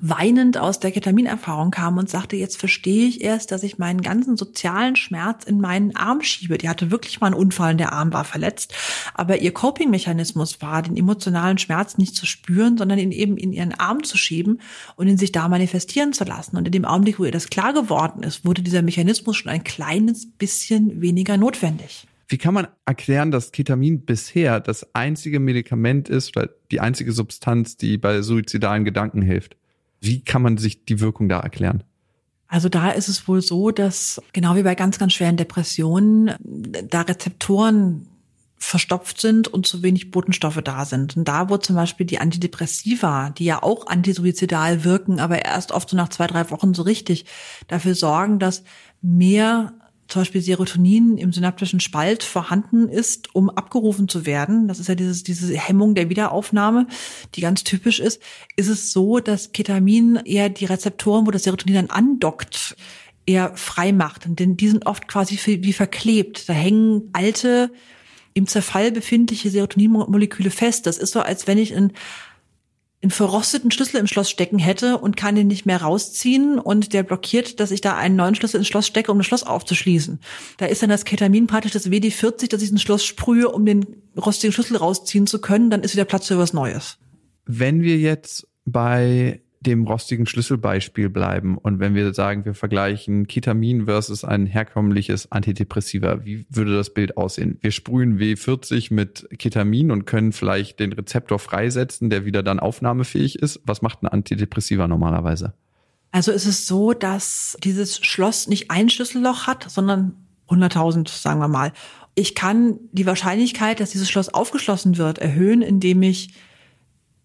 weinend aus der Ketaminerfahrung kam und sagte, jetzt verstehe ich erst, dass ich meinen ganzen sozialen Schmerz in meinen Arm schiebe. Die hatte wirklich mal einen Unfall und der Arm war verletzt. Aber ihr Coping-Mechanismus war, den emotionalen Schmerz nicht zu spüren, sondern ihn eben in ihren Arm zu schieben und ihn sich da manifestieren zu lassen. Und in dem Augenblick, wo ihr das klar geworden ist, wurde dieser Mechanismus schon ein kleines bisschen weniger notwendig. Wie kann man erklären, dass Ketamin bisher das einzige Medikament ist oder die einzige Substanz, die bei suizidalen Gedanken hilft? Wie kann man sich die Wirkung da erklären? Also da ist es wohl so, dass genau wie bei ganz, ganz schweren Depressionen da Rezeptoren verstopft sind und zu wenig Botenstoffe da sind. Und da, wo zum Beispiel die Antidepressiva, die ja auch antisuizidal wirken, aber erst oft so nach zwei, drei Wochen so richtig dafür sorgen, dass mehr zum Beispiel Serotonin im synaptischen Spalt vorhanden ist, um abgerufen zu werden, das ist ja dieses, diese Hemmung der Wiederaufnahme, die ganz typisch ist, ist es so, dass Ketamin eher die Rezeptoren, wo das Serotonin dann andockt, eher frei macht. Denn die sind oft quasi wie verklebt. Da hängen alte, im Zerfall befindliche Serotoninmoleküle fest. Das ist so, als wenn ich in einen verrosteten Schlüssel im Schloss stecken hätte und kann den nicht mehr rausziehen und der blockiert, dass ich da einen neuen Schlüssel ins Schloss stecke, um das Schloss aufzuschließen. Da ist dann das Ketamin praktisch das WD-40, dass ich ins Schloss sprühe, um den rostigen Schlüssel rausziehen zu können, dann ist wieder Platz für was Neues. Wenn wir jetzt bei dem rostigen Schlüsselbeispiel bleiben und wenn wir sagen, wir vergleichen Ketamin versus ein herkömmliches Antidepressiva, wie würde das Bild aussehen? Wir sprühen W40 mit Ketamin und können vielleicht den Rezeptor freisetzen, der wieder dann aufnahmefähig ist. Was macht ein Antidepressiva normalerweise? Also ist es so, dass dieses Schloss nicht ein Schlüsselloch hat, sondern 100.000, sagen wir mal. Ich kann die Wahrscheinlichkeit, dass dieses Schloss aufgeschlossen wird, erhöhen, indem ich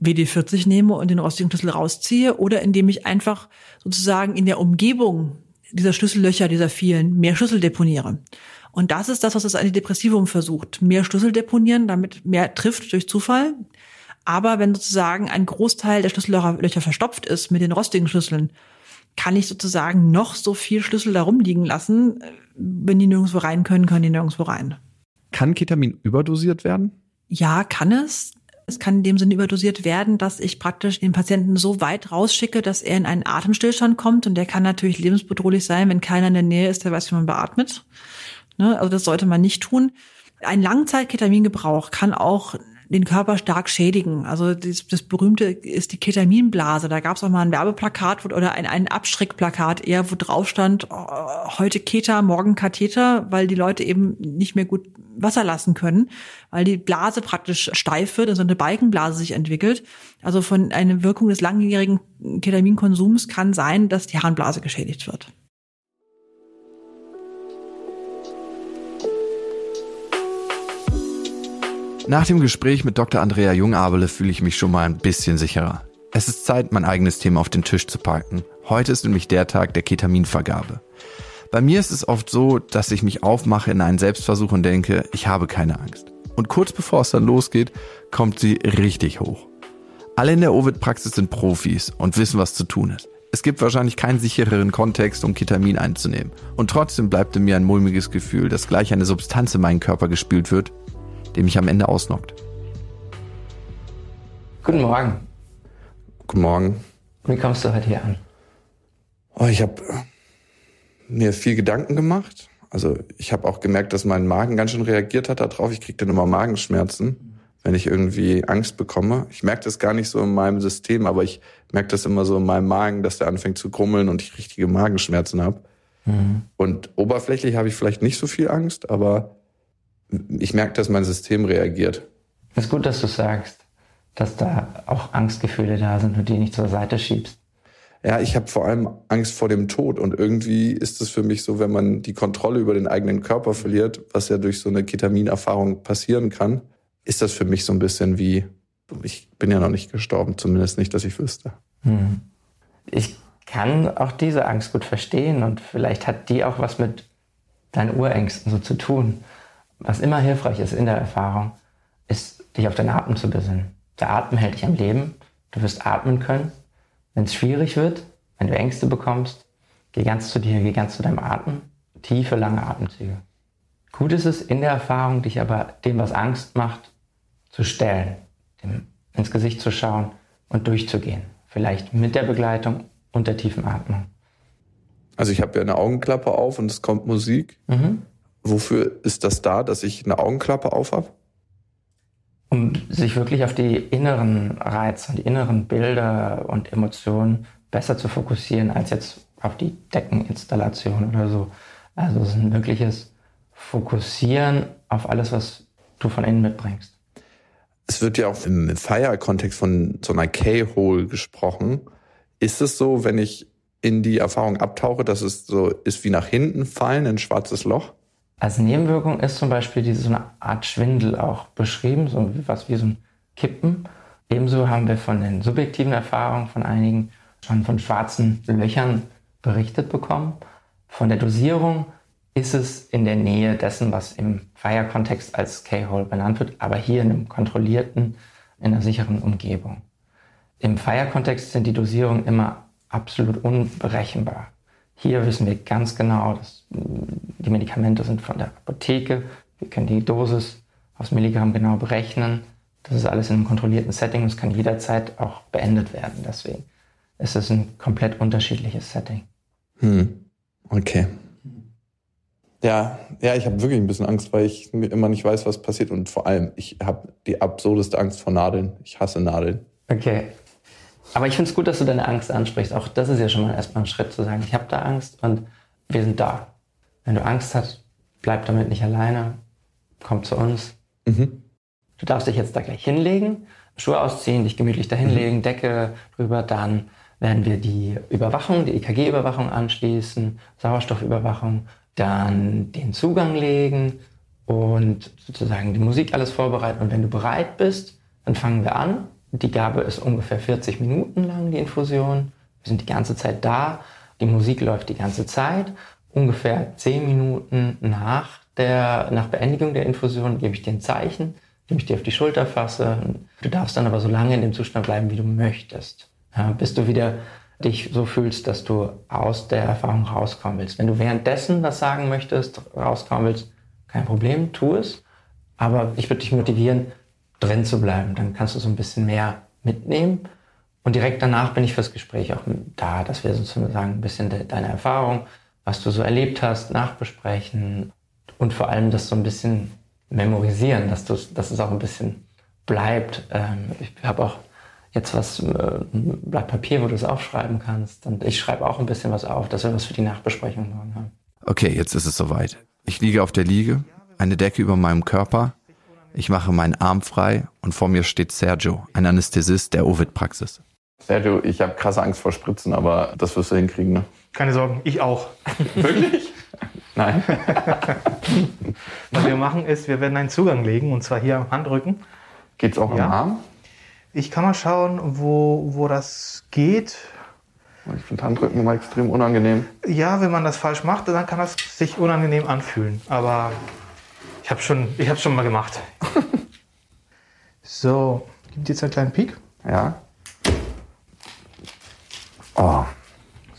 WD-40 nehme und den rostigen Schlüssel rausziehe oder indem ich einfach sozusagen in der Umgebung dieser Schlüssellöcher, dieser vielen, mehr Schlüssel deponiere. Und das ist das, was das Antidepressivum versucht. Mehr Schlüssel deponieren, damit mehr trifft durch Zufall. Aber wenn sozusagen ein Großteil der Schlüssellöcher Löcher verstopft ist mit den rostigen Schlüsseln, kann ich sozusagen noch so viel Schlüssel da rumliegen lassen. Wenn die nirgendwo rein können, können die nirgendwo rein. Kann Ketamin überdosiert werden? Ja, kann es. Es kann in dem Sinne überdosiert werden, dass ich praktisch den Patienten so weit rausschicke, dass er in einen Atemstillstand kommt. Und der kann natürlich lebensbedrohlich sein, wenn keiner in der Nähe ist, der weiß, wie man beatmet. Ne? Also das sollte man nicht tun. Ein Langzeit-Ketamingebrauch kann auch den Körper stark schädigen. Also das, das berühmte ist die Ketaminblase. Da gab es auch mal ein Werbeplakat oder ein, ein Abschreckplakat eher, wo drauf stand, oh, heute Keta, morgen Katheter, weil die Leute eben nicht mehr gut Wasser lassen können, weil die Blase praktisch steif wird, also eine Balkenblase sich entwickelt. Also von einer Wirkung des langjährigen Ketaminkonsums kann sein, dass die Harnblase geschädigt wird. Nach dem Gespräch mit Dr. Andrea Jungabele fühle ich mich schon mal ein bisschen sicherer. Es ist Zeit, mein eigenes Thema auf den Tisch zu packen. Heute ist nämlich der Tag der Ketaminvergabe. Bei mir ist es oft so, dass ich mich aufmache in einen Selbstversuch und denke, ich habe keine Angst. Und kurz bevor es dann losgeht, kommt sie richtig hoch. Alle in der Ovid-Praxis sind Profis und wissen, was zu tun ist. Es gibt wahrscheinlich keinen sichereren Kontext, um Ketamin einzunehmen. Und trotzdem bleibt in mir ein mulmiges Gefühl, dass gleich eine Substanz in meinen Körper gespült wird, die mich am Ende ausnockt. Guten Morgen. Guten Morgen. Wie kommst du heute hier an? Oh, ich habe mir viel Gedanken gemacht. Also ich habe auch gemerkt, dass mein Magen ganz schön reagiert hat darauf. Ich kriege dann immer Magenschmerzen, wenn ich irgendwie Angst bekomme. Ich merke das gar nicht so in meinem System, aber ich merke das immer so in meinem Magen, dass der anfängt zu grummeln und ich richtige Magenschmerzen habe. Und oberflächlich habe ich vielleicht nicht so viel Angst, aber ich merke, dass mein System reagiert. Es ist gut, dass du sagst, dass da auch Angstgefühle da sind und die nicht zur Seite schiebst. Ja, ich habe vor allem Angst vor dem Tod und irgendwie ist es für mich so, wenn man die Kontrolle über den eigenen Körper verliert, was ja durch so eine Ketaminerfahrung passieren kann, ist das für mich so ein bisschen wie, ich bin ja noch nicht gestorben, zumindest nicht, dass ich wüsste. Ich kann auch diese Angst gut verstehen und vielleicht hat die auch was mit deinen Urängsten so zu tun. Was immer hilfreich ist in der Erfahrung, ist, dich auf deinen Atem zu besinnen. Der Atem hält dich am Leben. Du wirst atmen können. Wenn es schwierig wird, wenn du Ängste bekommst, geh ganz zu dir, geh ganz zu deinem Atem. Tiefe, lange Atemzüge. Gut ist es in der Erfahrung, dich aber dem, was Angst macht, zu stellen, dem ins Gesicht zu schauen und durchzugehen. Vielleicht mit der Begleitung und der tiefen Atmung. Also ich habe ja eine Augenklappe auf und es kommt Musik. Wofür ist das da, dass ich eine Augenklappe auf habe? Um sich wirklich auf die inneren Reize und die inneren Bilder und Emotionen besser zu fokussieren, als jetzt auf die Deckeninstallation oder so. Also es ist ein wirkliches Fokussieren auf alles, was du von innen mitbringst. Es wird ja auch im Fire-Kontext von so einer K-Hole gesprochen. Ist es so, wenn ich in die Erfahrung abtauche, dass es so ist wie nach hinten fallen, ein schwarzes Loch? Als Nebenwirkung ist zum Beispiel diese so eine Art Schwindel auch beschrieben, so was wie so ein Kippen. Ebenso haben wir von den subjektiven Erfahrungen von einigen schon von schwarzen Löchern berichtet bekommen. Von der Dosierung ist es in der Nähe dessen, was im Fire-Kontext als K-Hole benannt wird, aber hier in einem kontrollierten, in einer sicheren Umgebung. Im Fire-Kontext sind die Dosierungen immer absolut unberechenbar. Hier wissen wir ganz genau, dass die Medikamente sind von der Apotheke. Wir können die Dosis aufs Milligramm genau berechnen. Das ist alles in einem kontrollierten Setting und es kann jederzeit auch beendet werden. Deswegen ist es ein komplett unterschiedliches Setting. Hm. Okay. Ja, ja, ich habe wirklich ein bisschen Angst, weil ich immer nicht weiß, was passiert und vor allem, ich habe die absurdeste Angst vor Nadeln. Ich hasse Nadeln. Okay. Aber ich finde es gut, dass du deine Angst ansprichst. Auch das ist ja schon mal erstmal ein Schritt zu sagen, ich habe da Angst und wir sind da. Wenn du Angst hast, bleib damit nicht alleine. Komm zu uns. Du darfst dich jetzt da gleich hinlegen, Schuhe ausziehen, dich gemütlich da hinlegen, Decke drüber. Dann werden wir die Überwachung, die EKG-Überwachung anschließen, Sauerstoffüberwachung, dann den Zugang legen und sozusagen die Musik alles vorbereiten. Und wenn du bereit bist, dann fangen wir an. Die Gabe ist ungefähr 40 Minuten lang, die Infusion. Wir sind die ganze Zeit da. Die Musik läuft die ganze Zeit. Ungefähr 10 Minuten nach, der, nach Beendigung der Infusion gebe ich dir ein Zeichen, indem ich dir auf die Schulter fasse. Du darfst dann aber so lange in dem Zustand bleiben, wie du möchtest. Ja, bis du wieder dich so fühlst, dass du aus der Erfahrung rauskommen willst. Wenn du währenddessen was sagen möchtest, rauskommen willst, kein Problem, tu es. Aber ich würde dich motivieren, drin zu bleiben. Dann kannst du so ein bisschen mehr mitnehmen. Und direkt danach bin ich fürs Gespräch auch da, dass wir sozusagen ein bisschen de deine Erfahrung, was du so erlebt hast, nachbesprechen und vor allem das so ein bisschen memorisieren, dass, du, dass es auch ein bisschen bleibt. Ähm, ich habe auch jetzt was, äh, ein Blatt Papier, wo du es aufschreiben kannst. Und ich schreibe auch ein bisschen was auf, dass wir was für die Nachbesprechung morgen haben. Okay, jetzt ist es soweit. Ich liege auf der Liege, eine Decke über meinem Körper. Ich mache meinen Arm frei und vor mir steht Sergio, ein Anästhesist der Ovid-Praxis. Sergio, ich habe krasse Angst vor Spritzen, aber das wirst du hinkriegen, ne? Keine Sorgen, ich auch. Wirklich? Nein. Was wir machen ist, wir werden einen Zugang legen und zwar hier am Handrücken. Geht's auch Ja. am Arm? Ich kann mal schauen, wo, wo das geht. Ich finde Handrücken immer extrem unangenehm. Ja, wenn man das falsch macht, dann kann das sich unangenehm anfühlen. Aber ich habe schon, ich habe schon mal gemacht. so, gibt jetzt einen kleinen Peak. Ja. Oh,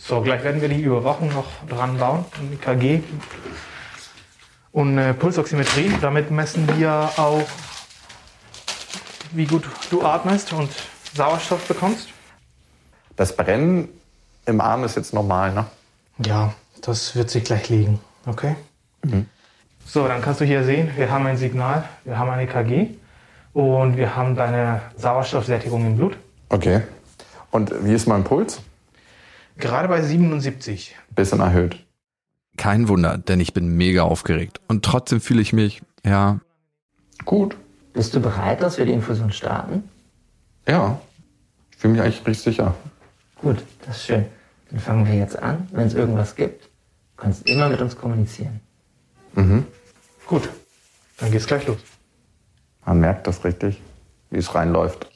So, gleich werden wir die Überwachung noch dran bauen, ein EKG und äh, Pulsoximetrie. Damit messen wir auch, wie gut du atmest und Sauerstoff bekommst. das Brennen im Arm ist jetzt normal, ne? Ja, das wird sich gleich legen. Okay? So, dann kannst du hier sehen, wir haben ein Signal, wir haben ein EKG und wir haben deine Sauerstoffsättigung im Blut. Okay. Und wie ist mein Puls? Gerade bei 77. Bisschen erhöht. Kein Wunder, denn ich bin mega aufgeregt. Und trotzdem fühle ich mich, ja, gut. Bist du bereit, dass wir die Infusion starten? Ja. Ich fühle mich eigentlich richtig sicher. Gut, das ist schön. Dann fangen wir jetzt an. Wenn es irgendwas gibt, du kannst immer mit uns kommunizieren. Gut, dann geht's gleich los. Man merkt das richtig, wie es reinläuft.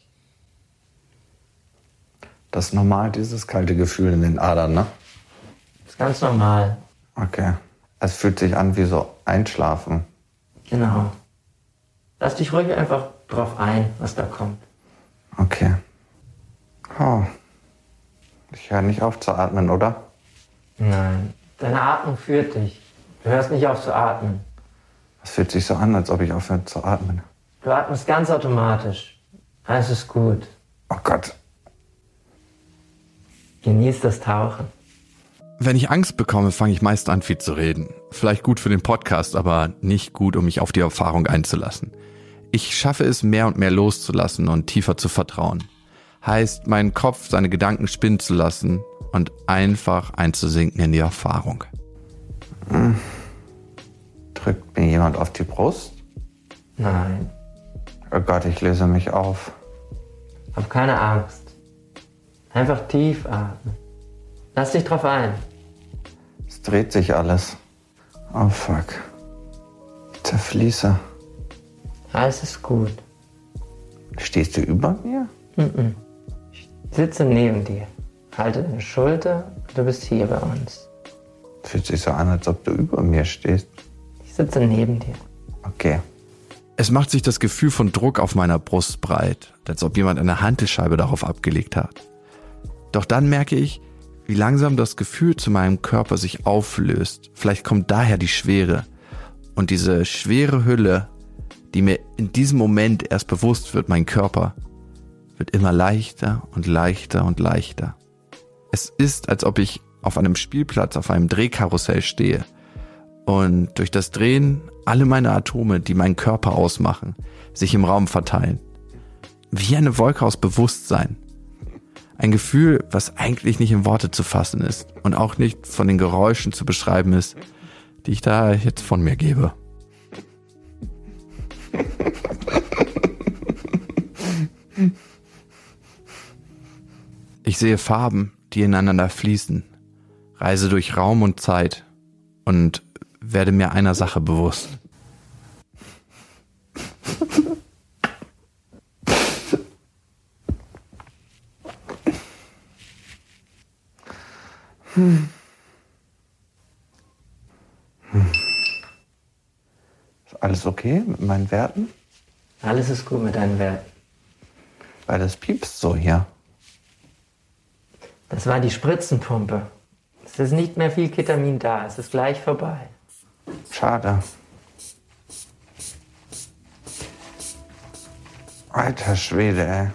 Das ist normal, dieses kalte Gefühl in den Adern, ne? Das ist ganz normal. Okay. Es fühlt sich an wie so Einschlafen. Genau. Lass dich ruhig einfach drauf ein, was da kommt. Okay. Oh. Ich höre nicht auf zu atmen, oder? Nein. Deine Atmung führt dich. Du hörst nicht auf zu atmen. Es fühlt sich so an, als ob ich aufhöre zu atmen. Du atmest ganz automatisch. Alles ist gut. Oh Gott. Genieß das Tauchen. Wenn ich Angst bekomme, fange ich meist an, viel zu reden. Vielleicht gut für den Podcast, aber nicht gut, um mich auf die Erfahrung einzulassen. Ich schaffe es, mehr und mehr loszulassen und tiefer zu vertrauen. Heißt, meinen Kopf seine Gedanken spinnen zu lassen und einfach einzusinken in die Erfahrung. Hm. Drückt mir jemand auf die Brust? Nein. Oh Gott, ich löse mich auf. Hab keine Angst. Einfach tief atmen. Lass dich drauf ein. Es dreht sich alles. Oh fuck. Ich zerfließe. Alles ist gut. Stehst du über mir? Ich sitze neben dir. Halte deine Schulter und du bist hier bei uns. Fühlt sich so an, als ob du über mir stehst. Ich sitze neben dir. Okay. Es macht sich das Gefühl von Druck auf meiner Brust breit, als ob jemand eine Hantelscheibe darauf abgelegt hat. Doch dann merke ich, wie langsam das Gefühl zu meinem Körper sich auflöst. Vielleicht kommt daher die Schwere. Und diese schwere Hülle, die mir in diesem Moment erst bewusst wird, mein Körper, wird immer leichter und leichter und leichter. Es ist, als ob ich auf einem Spielplatz auf einem Drehkarussell stehe und durch das Drehen alle meine Atome, die meinen Körper ausmachen, sich im Raum verteilen. Wie eine Wolke aus Bewusstsein. Ein Gefühl, was eigentlich nicht in Worte zu fassen ist und auch nicht von den Geräuschen zu beschreiben ist, die ich da jetzt von mir gebe. Ich sehe Farben, die ineinander fließen, reise durch Raum und Zeit und werde mir einer Sache bewusst. Ist alles okay mit meinen Werten? Alles ist gut mit deinen Werten. Weil das piepst so hier. Das war die Spritzenpumpe. Es ist nicht mehr viel Ketamin da. Es ist gleich vorbei. Schade. Alter Schwede, ey.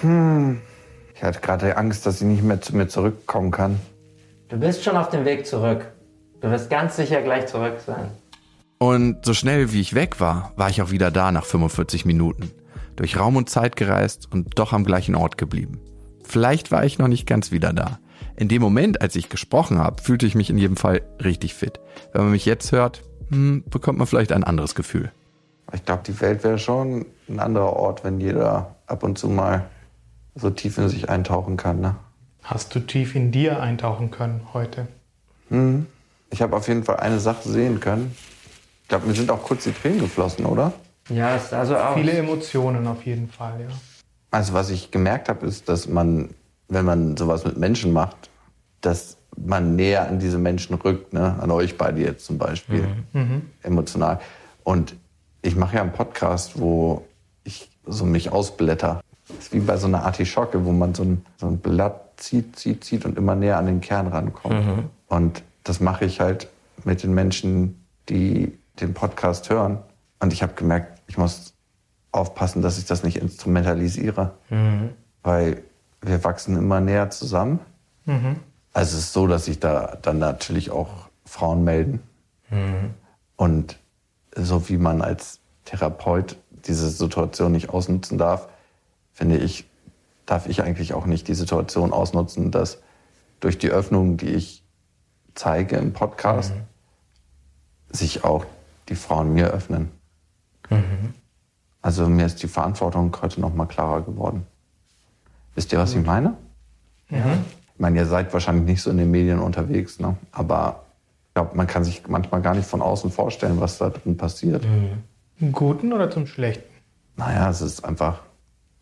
Hm. Ich hatte gerade Angst, dass sie nicht mehr zu mir zurückkommen kann. Du bist schon auf dem Weg zurück. Du wirst ganz sicher gleich zurück sein. Und so schnell wie ich weg war, war ich auch wieder da nach 45 Minuten. Durch Raum und Zeit gereist und doch am gleichen Ort geblieben. Vielleicht war ich noch nicht ganz wieder da. In dem Moment, als ich gesprochen habe, fühlte ich mich in jedem Fall richtig fit. Wenn man mich jetzt hört, hm, bekommt man vielleicht ein anderes Gefühl. Ich glaube, die Welt wäre schon ein anderer Ort, wenn jeder ab und zu mal so tief in sich eintauchen kann. Ne? Hast du tief in dir eintauchen können heute? Ich habe auf jeden Fall eine Sache sehen können. Ich glaube, mir sind auch kurz die Tränen geflossen, oder? Ja, es sah so aus. Viele Emotionen auf jeden Fall, ja. Also was ich gemerkt habe, ist, dass man, wenn man sowas mit Menschen macht, dass man näher an diese Menschen rückt, ne? an euch beide jetzt zum Beispiel, emotional. Und ich mache ja einen Podcast, wo ich so mich ausblätter. Das ist wie bei so einer Artischocke, wo man so ein, so ein Blatt zieht, zieht, zieht und immer näher an den Kern rankommt. Und das mache ich halt mit den Menschen, die den Podcast hören. Und ich habe gemerkt, ich muss aufpassen, dass ich das nicht instrumentalisiere. Weil wir wachsen immer näher zusammen. Also es ist so, dass sich da dann natürlich auch Frauen melden. Und so wie man als Therapeut diese Situation nicht ausnutzen darf, finde ich, darf ich eigentlich auch nicht die Situation ausnutzen, dass durch die Öffnung, die ich zeige im Podcast, sich auch die Frauen mir öffnen. Also mir ist die Verantwortung heute noch mal klarer geworden. Wisst ihr, was ich meine? Ich meine, ihr seid wahrscheinlich nicht so in den Medien unterwegs, ne? aber ich glaube, man kann sich manchmal gar nicht von außen vorstellen, was da drin passiert. Im Guten oder zum Schlechten? Naja, es ist einfach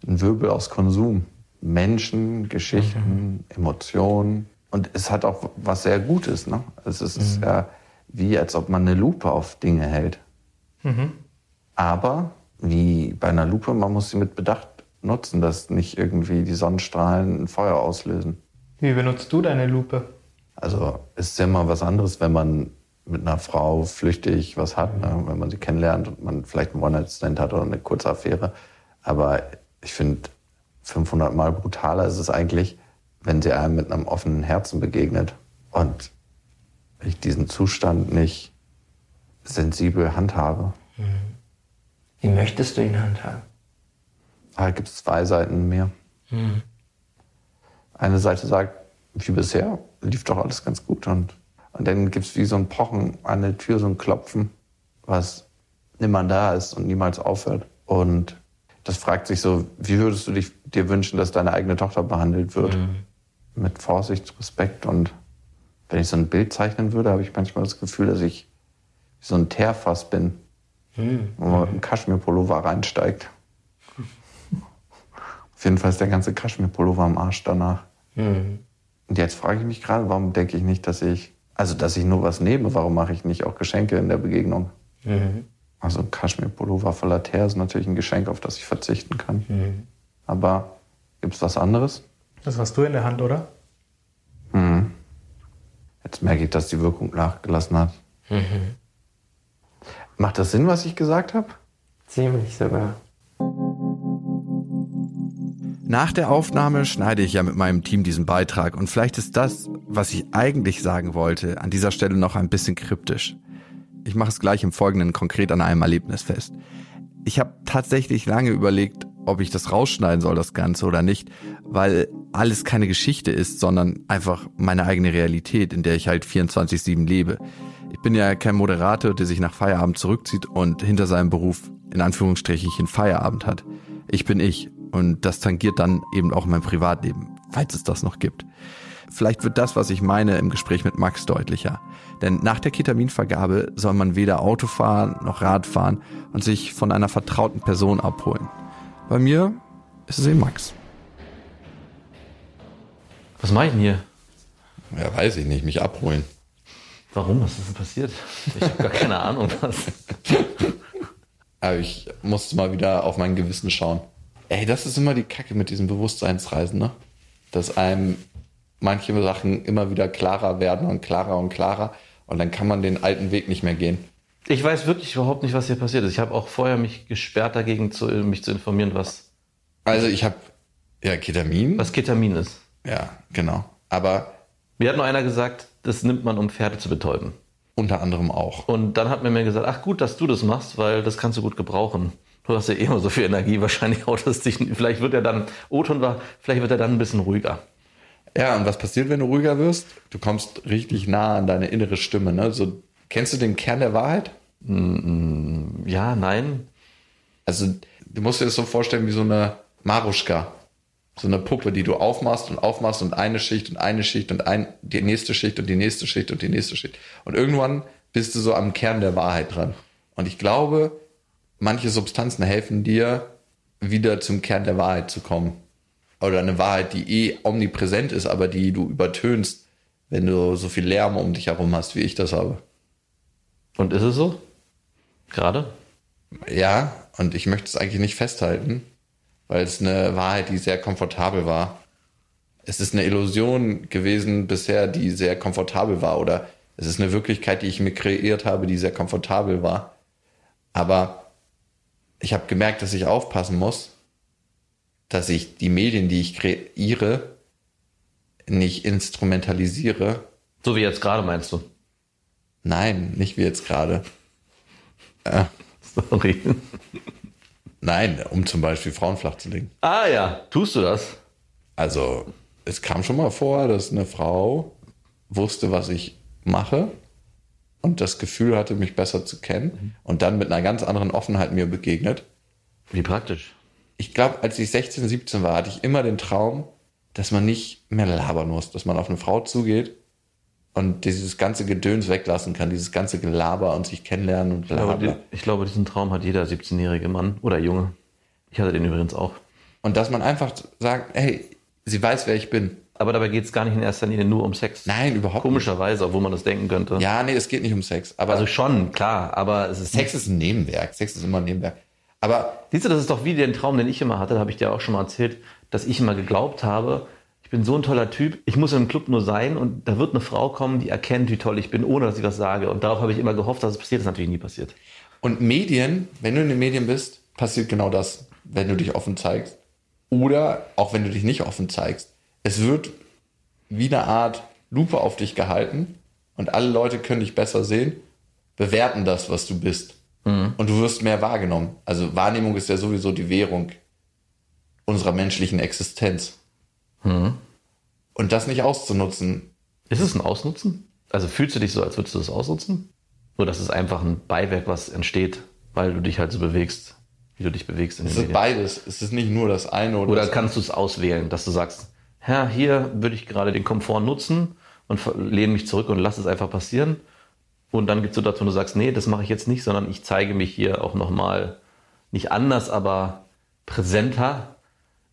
ein Wirbel aus Konsum. Menschen, Geschichten, Emotionen. Und es hat auch was sehr Gutes. Ne? Es ist ja wie, als ob man eine Lupe auf Dinge hält. Aber wie bei einer Lupe, man muss sie mit Bedacht nutzen, dass nicht irgendwie die Sonnenstrahlen ein Feuer auslösen. Wie benutzt du deine Lupe? Also es ist ja immer was anderes, wenn man mit einer Frau flüchtig was hat, ne? wenn man sie kennenlernt und man vielleicht einen One-Night-Stand hat oder eine kurze Affäre. Aber ich finde, 500 Mal brutaler ist es eigentlich, wenn sie einem mit einem offenen Herzen begegnet und ich diesen Zustand nicht sensibel handhabe. Wie möchtest du ihn handhaben? Da gibt es zwei Seiten in mir. Eine Seite sagt, wie bisher, lief doch alles ganz gut. Und, und dann gibt es wie so ein Pochen an der Tür, so ein Klopfen, was nimmer da ist und niemals aufhört. Und das fragt sich so, wie würdest du dich, dir wünschen, dass deine eigene Tochter behandelt wird? Mit Vorsicht, Respekt. Und wenn ich so ein Bild zeichnen würde, habe ich manchmal das Gefühl, dass ich so ein Teerfass bin, wo man mit einem Kaschmirpullover reinsteigt. Auf jeden Fall ist der ganze Kaschmirpullover am Arsch danach. Und jetzt frage ich mich gerade, warum denke ich nicht, dass ich, also dass ich nur was nehme, warum mache ich nicht auch Geschenke in der Begegnung? Also ein Kaschmirpullover voller Teer ist natürlich ein Geschenk, auf das ich verzichten kann. Aber gibt es was anderes? Das hast du in der Hand, oder? Jetzt merke ich, dass die Wirkung nachgelassen hat. Macht das Sinn, was ich gesagt habe? Ziemlich sogar. Nach der Aufnahme schneide ich ja mit meinem Team diesen Beitrag und vielleicht ist das, was ich eigentlich sagen wollte, an dieser Stelle noch ein bisschen kryptisch. Ich mache es gleich im Folgenden konkret an einem Erlebnis fest. Ich habe tatsächlich lange überlegt, ob ich das rausschneiden soll, das Ganze oder nicht, weil alles keine Geschichte ist, sondern einfach meine eigene Realität, in der ich halt 24-7 lebe. Ich bin ja kein Moderator, der sich nach Feierabend zurückzieht und hinter seinem Beruf in Anführungsstrichen Feierabend hat. Ich bin ich und das tangiert dann eben auch mein Privatleben, falls es das noch gibt. Vielleicht wird das, was ich meine, im Gespräch mit Max deutlicher. Denn nach der Ketaminvergabe soll man weder Auto fahren noch Rad fahren und sich von einer vertrauten Person abholen. Bei mir ist es eben Max. Was mache ich denn hier? Ja, weiß ich nicht, mich abholen. Warum? Was ist denn passiert? Ich habe gar keine Ahnung, was. Aber ich musste mal wieder auf mein Gewissen schauen. Ey, das ist immer die Kacke mit diesen Bewusstseinsreisen, ne? Dass einem manche Sachen immer wieder klarer werden und klarer und klarer und dann kann man den alten Weg nicht mehr gehen. Ich weiß wirklich überhaupt nicht, was hier passiert ist. Ich habe auch vorher mich gesperrt dagegen, zu, mich zu informieren, was, Also ich habe ja Ketamin. was Ketamin ist. Ja, genau. Aber Mir hat nur einer gesagt, das nimmt man, um Pferde zu betäuben. unter anderem auch. Und dann hat mir mir gesagt, ach gut, dass du das machst, weil das kannst du gut gebrauchen. Du hast ja eh immer so viel Energie, wahrscheinlich haut es dich, vielleicht wird er dann, O-Ton war, vielleicht wird er dann ein bisschen ruhiger. Ja, und was passiert, wenn du ruhiger wirst? Du kommst richtig nah an deine innere Stimme. Ne? So, kennst du den Kern der Wahrheit? Ja, nein. Also du musst dir das so vorstellen wie so eine Maruschka. So eine Puppe, die du aufmachst und aufmachst und eine Schicht und eine Schicht und ein, die nächste Schicht und die nächste Schicht und die nächste Schicht. Und irgendwann bist du so am Kern der Wahrheit dran. Und ich glaube, manche Substanzen helfen dir, wieder zum Kern der Wahrheit zu kommen. Oder eine Wahrheit, die eh omnipräsent ist, aber die du übertönst, wenn du so viel Lärm um dich herum hast, wie ich das habe. Und ist es so? Gerade? Ja, und ich möchte es eigentlich nicht festhalten, weil es eine Wahrheit, die sehr komfortabel war. Es ist eine Illusion gewesen bisher, die sehr komfortabel war. Oder es ist eine Wirklichkeit, die ich mir kreiert habe, die sehr komfortabel war. Aber ich habe gemerkt, dass ich aufpassen muss, dass ich die Medien, die ich kreiere, nicht instrumentalisiere. So wie jetzt gerade meinst du? Nein, nicht wie jetzt gerade. Sorry. Nein, um zum Beispiel Frauen flach zu legen. Ah ja, tust du das? Also, es kam schon mal vor, dass eine Frau wusste, was ich mache und das Gefühl hatte, mich besser zu kennen und dann mit einer ganz anderen Offenheit mir begegnet. Wie praktisch. Ich glaube, als ich 16, 17 war, hatte ich immer den Traum, dass man nicht mehr labern muss, dass man auf eine Frau zugeht und dieses ganze Gedöns weglassen kann, dieses ganze Gelaber und sich kennenlernen und Ich glaube, bla die, ich glaube, diesen Traum hat jeder 17-jährige Mann oder Junge. Ich hatte den übrigens auch. Und dass man einfach sagt, hey, sie weiß, wer ich bin. Aber dabei geht es gar nicht in erster Linie nur um Sex. Nein, überhaupt Komischerweise, obwohl man das denken könnte. nicht. Ja, nee, es geht nicht um Sex. Aber Also schon, klar, aber es ist Sex ist ein Nebenwerk. Sex ist immer ein Nebenwerk. Aber Siehst du, das ist doch wie den Traum, den ich immer hatte, habe ich dir auch schon mal erzählt, dass ich immer geglaubt habe, ich bin so ein toller Typ, ich muss im Club nur sein und da wird eine Frau kommen, die erkennt, wie toll ich bin, ohne dass ich was sage. Und darauf habe ich immer gehofft, dass es passiert, das ist natürlich nie passiert. Und Medien, wenn du in den Medien bist, passiert genau das, wenn du dich offen zeigst. Oder auch wenn du dich nicht offen zeigst. Es wird wie eine Art Lupe auf dich gehalten und alle Leute können dich besser sehen, bewerten das, was du bist. Und du wirst mehr wahrgenommen. Also Wahrnehmung ist ja sowieso die Währung unserer menschlichen Existenz. Und das nicht auszunutzen, Ist es ein Ausnutzen? Also fühlst du dich so, als würdest du das ausnutzen? Oder ist es einfach ein Beiwerk, was entsteht, weil du dich halt so bewegst, wie du dich bewegst in es den ist Medien? beides. Es ist nicht nur das eine oder, Oder das kannst du es auswählen, dass du sagst, ja, hier würde ich gerade den Komfort nutzen und lehne mich zurück und lass es einfach passieren. Und dann gibt es Situationen, wo du sagst, nee, das mache ich jetzt nicht, sondern ich zeige mich hier auch nochmal nicht anders, aber präsenter,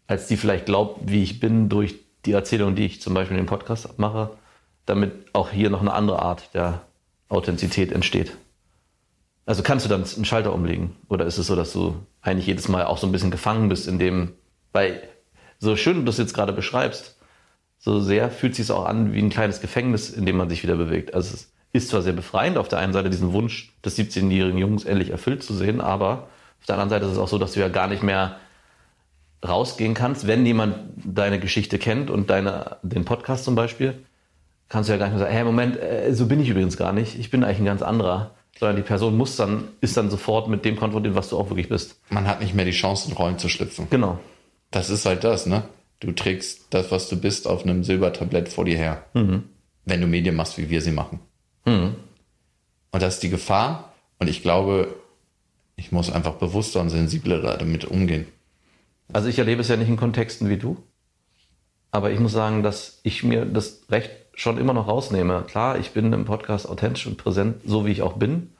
als die vielleicht glaubt, wie ich bin, durch die Erzählung, die ich zum Beispiel in dem Podcast mache, damit auch hier noch eine andere Art der Authentizität entsteht. Also kannst du dann einen Schalter umlegen? Oder ist es so, dass du eigentlich jedes Mal auch so ein bisschen gefangen bist in dem, weil so schön du das jetzt gerade beschreibst, so sehr fühlt sich auch an wie ein kleines Gefängnis, in dem man sich wieder bewegt. Also es ist zwar sehr befreiend, auf der einen Seite diesen Wunsch des 17-jährigen Jungs endlich erfüllt zu sehen, aber auf der anderen Seite ist es auch so, dass du ja gar nicht mehr rausgehen kannst, wenn jemand deine Geschichte kennt und deine, den Podcast zum Beispiel, kannst du ja gar nicht mehr sagen, hey, Moment, äh, so bin ich übrigens gar nicht, ich bin eigentlich ein ganz anderer, sondern die Person muss dann, ist dann sofort mit dem konfrontiert, was du auch wirklich bist. man hat nicht mehr die Chance, in Rollen zu schlüpfen. Genau. Das ist halt das, ne? Du trägst das, was du bist, auf einem Silbertablett vor dir her. Wenn du Medien machst, wie wir sie machen. Und das ist die Gefahr. Und ich glaube, ich muss einfach bewusster und sensibler damit umgehen. Also ich erlebe es ja nicht in Kontexten wie du. Aber ich muss sagen, dass ich mir das Recht schon immer noch rausnehme. Klar, ich bin im Podcast authentisch und präsent, so wie ich auch bin.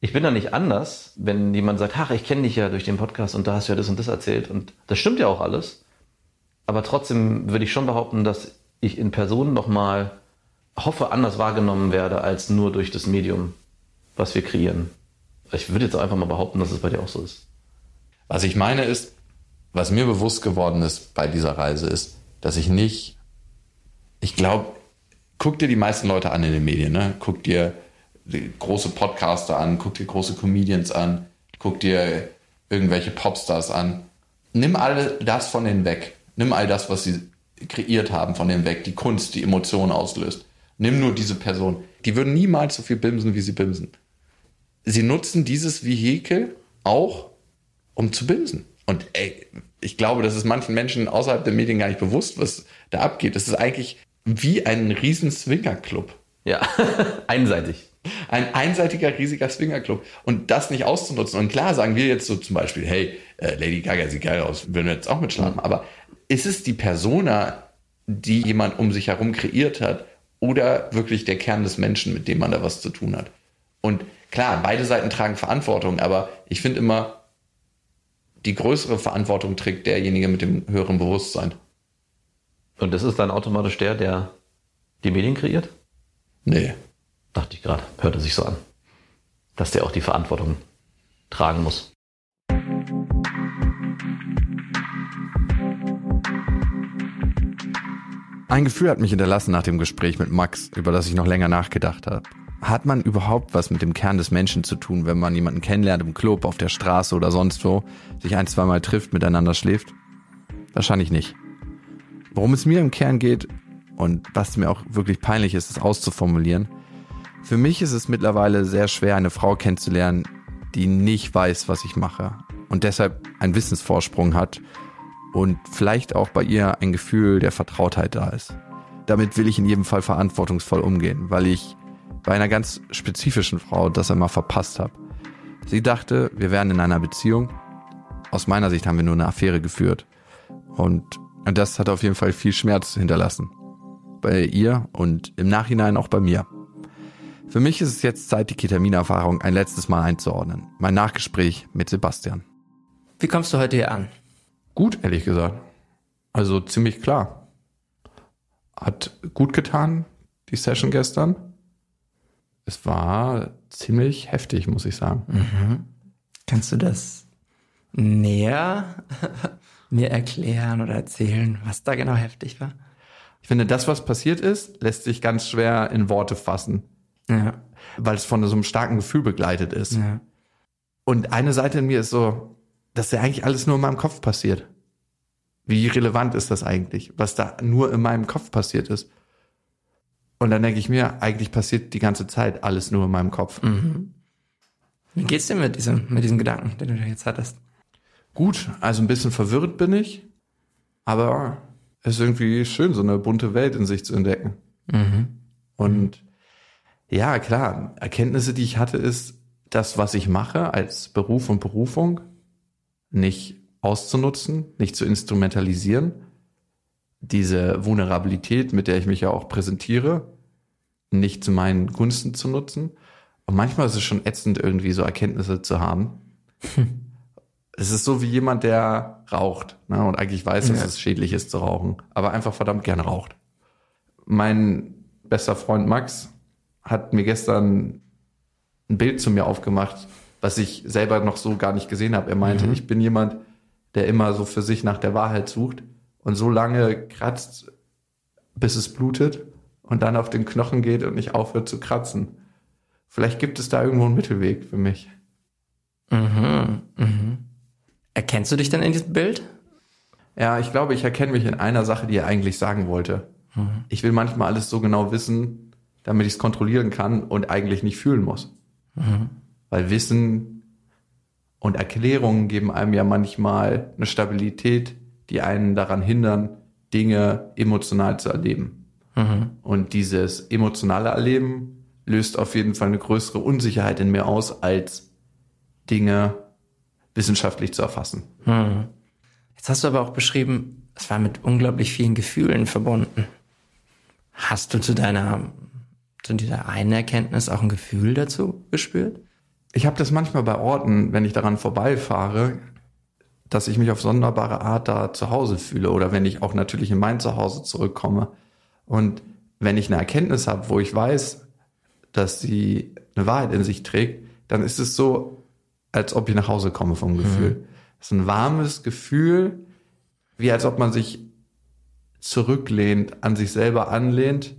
Ich bin da nicht anders, wenn jemand sagt, ach, ich kenne dich ja durch den Podcast und da hast du ja das und das erzählt. Und das stimmt ja auch alles. Aber trotzdem würde ich schon behaupten, dass ich in Person nochmal hoffe, anders wahrgenommen werde, als nur durch das Medium, was wir kreieren. Ich würde jetzt einfach mal behaupten, dass es bei dir auch so ist. Was ich meine ist, was mir bewusst geworden ist bei dieser Reise ist, dass ich nicht, ich glaube, guck dir die meisten Leute an in den Medien, ne? Guck dir große Podcaster an, guck dir große Comedians an, guck dir irgendwelche Popstars an. Nimm all das von denen weg. Nimm all das, was sie kreiert haben, von denen weg. Die Kunst, die Emotionen auslöst. Nimm nur diese Person. Die würden niemals so viel bimsen, wie sie bimsen. Sie nutzen dieses Vehikel auch, um zu bimsen. Und ey, ich glaube, das ist manchen Menschen außerhalb der Medien gar nicht bewusst, was da abgeht. Das ist eigentlich wie ein riesen Swingerclub. Ja, einseitig. Ein einseitiger, riesiger Swingerclub. Und das nicht auszunutzen. Und klar sagen wir jetzt so zum Beispiel, hey, äh, Lady Gaga sieht geil aus, würden wir jetzt auch mitschlafen. Aber ist es die Persona, die jemand um sich herum kreiert hat, oder wirklich der Kern des Menschen, mit dem man da was zu tun hat? Und klar, beide Seiten tragen Verantwortung, aber ich finde immer, die größere Verantwortung trägt derjenige mit dem höheren Bewusstsein. Und das ist dann automatisch der, der die Medien kreiert? Nee. Dachte ich gerade, hörte sich so an. Dass der auch die Verantwortung tragen muss. Ein Gefühl hat mich hinterlassen nach dem Gespräch mit Max, über das ich noch länger nachgedacht habe. Hat man überhaupt was mit dem Kern des Menschen zu tun, wenn man jemanden kennenlernt im Club, auf der Straße oder sonst wo, sich ein, zweimal trifft, miteinander schläft? Wahrscheinlich nicht. Worum es mir im Kern geht und was mir auch wirklich peinlich ist, es auszuformulieren. Für mich ist es mittlerweile sehr schwer, eine Frau kennenzulernen, die nicht weiß, was ich mache und deshalb einen Wissensvorsprung hat und vielleicht auch bei ihr ein Gefühl der Vertrautheit da ist. Damit will ich in jedem Fall verantwortungsvoll umgehen, weil ich bei einer ganz spezifischen Frau das einmal verpasst habe. Sie dachte, wir wären in einer Beziehung. Aus meiner Sicht haben wir nur eine Affäre geführt. Und das hat auf jeden Fall viel Schmerz hinterlassen. Bei ihr und im Nachhinein auch bei mir. Für mich ist es jetzt Zeit, die Ketamin-Erfahrung ein letztes Mal einzuordnen. Mein Nachgespräch mit Sebastian. Wie kommst du heute hier an? Gut, ehrlich gesagt. Also ziemlich klar. Hat gut getan, die Session gestern. Es war ziemlich heftig, muss ich sagen. Kannst du das näher mir erklären oder erzählen, was da genau heftig war? Ich finde, das, was passiert ist, lässt sich ganz schwer in Worte fassen, Ja. weil es von so einem starken Gefühl begleitet ist. ja. Und eine Seite in mir ist so, dass ja eigentlich alles nur in meinem Kopf passiert. Wie relevant ist das eigentlich, was da nur in meinem Kopf passiert ist? Und dann denke ich mir, eigentlich passiert die ganze Zeit alles nur in meinem Kopf. Wie geht's dir mit diesem, mit diesem Gedanken, den du da jetzt hattest? Gut, also ein bisschen verwirrt bin ich, aber es ist irgendwie schön, so eine bunte Welt in sich zu entdecken. Und ja, klar, Erkenntnisse, die ich hatte, ist, das, was ich mache als Beruf und Berufung, nicht auszunutzen, nicht zu instrumentalisieren, diese Vulnerabilität, mit der ich mich ja auch präsentiere, nicht zu meinen Gunsten zu nutzen. Und manchmal ist es schon ätzend, irgendwie so Erkenntnisse zu haben. Es ist so wie jemand, der raucht ne, und eigentlich weiß, dass Ja. es schädlich ist zu rauchen, aber einfach verdammt gern raucht. Mein bester Freund Max hat mir gestern ein Bild zu mir aufgemacht, was ich selber noch so gar nicht gesehen habe. Er meinte, ich bin jemand, der immer so für sich nach der Wahrheit sucht und so lange kratzt, bis es blutet und dann auf den Knochen geht und nicht aufhört zu kratzen. Vielleicht gibt es da irgendwo einen Mittelweg für mich. Mhm. Mhm. Erkennst du dich denn in diesem Bild? Ja, ich glaube, ich erkenne mich in einer Sache, die er eigentlich sagen wollte. Ich will manchmal alles so genau wissen, damit ich es kontrollieren kann und eigentlich nicht fühlen muss. Weil Wissen und Erklärungen geben einem ja manchmal eine Stabilität, die einen daran hindern, Dinge emotional zu erleben. Und dieses emotionale Erleben löst auf jeden Fall eine größere Unsicherheit in mir aus, als Dinge wissenschaftlich zu erfassen. Jetzt hast du aber auch beschrieben, es war mit unglaublich vielen Gefühlen verbunden. Hast du zu deiner, zu dieser einen Erkenntnis auch ein Gefühl dazu gespürt? Ich habe das manchmal bei Orten, wenn ich daran vorbeifahre, dass ich mich auf sonderbare Art da zu Hause fühle oder wenn ich auch natürlich in mein Zuhause zurückkomme. Und wenn ich eine Erkenntnis habe, wo ich weiß, dass sie eine Wahrheit in sich trägt, dann ist es so, als ob ich nach Hause komme vom Gefühl. Es ist ein warmes Gefühl, wie als ob man sich zurücklehnt, an sich selber anlehnt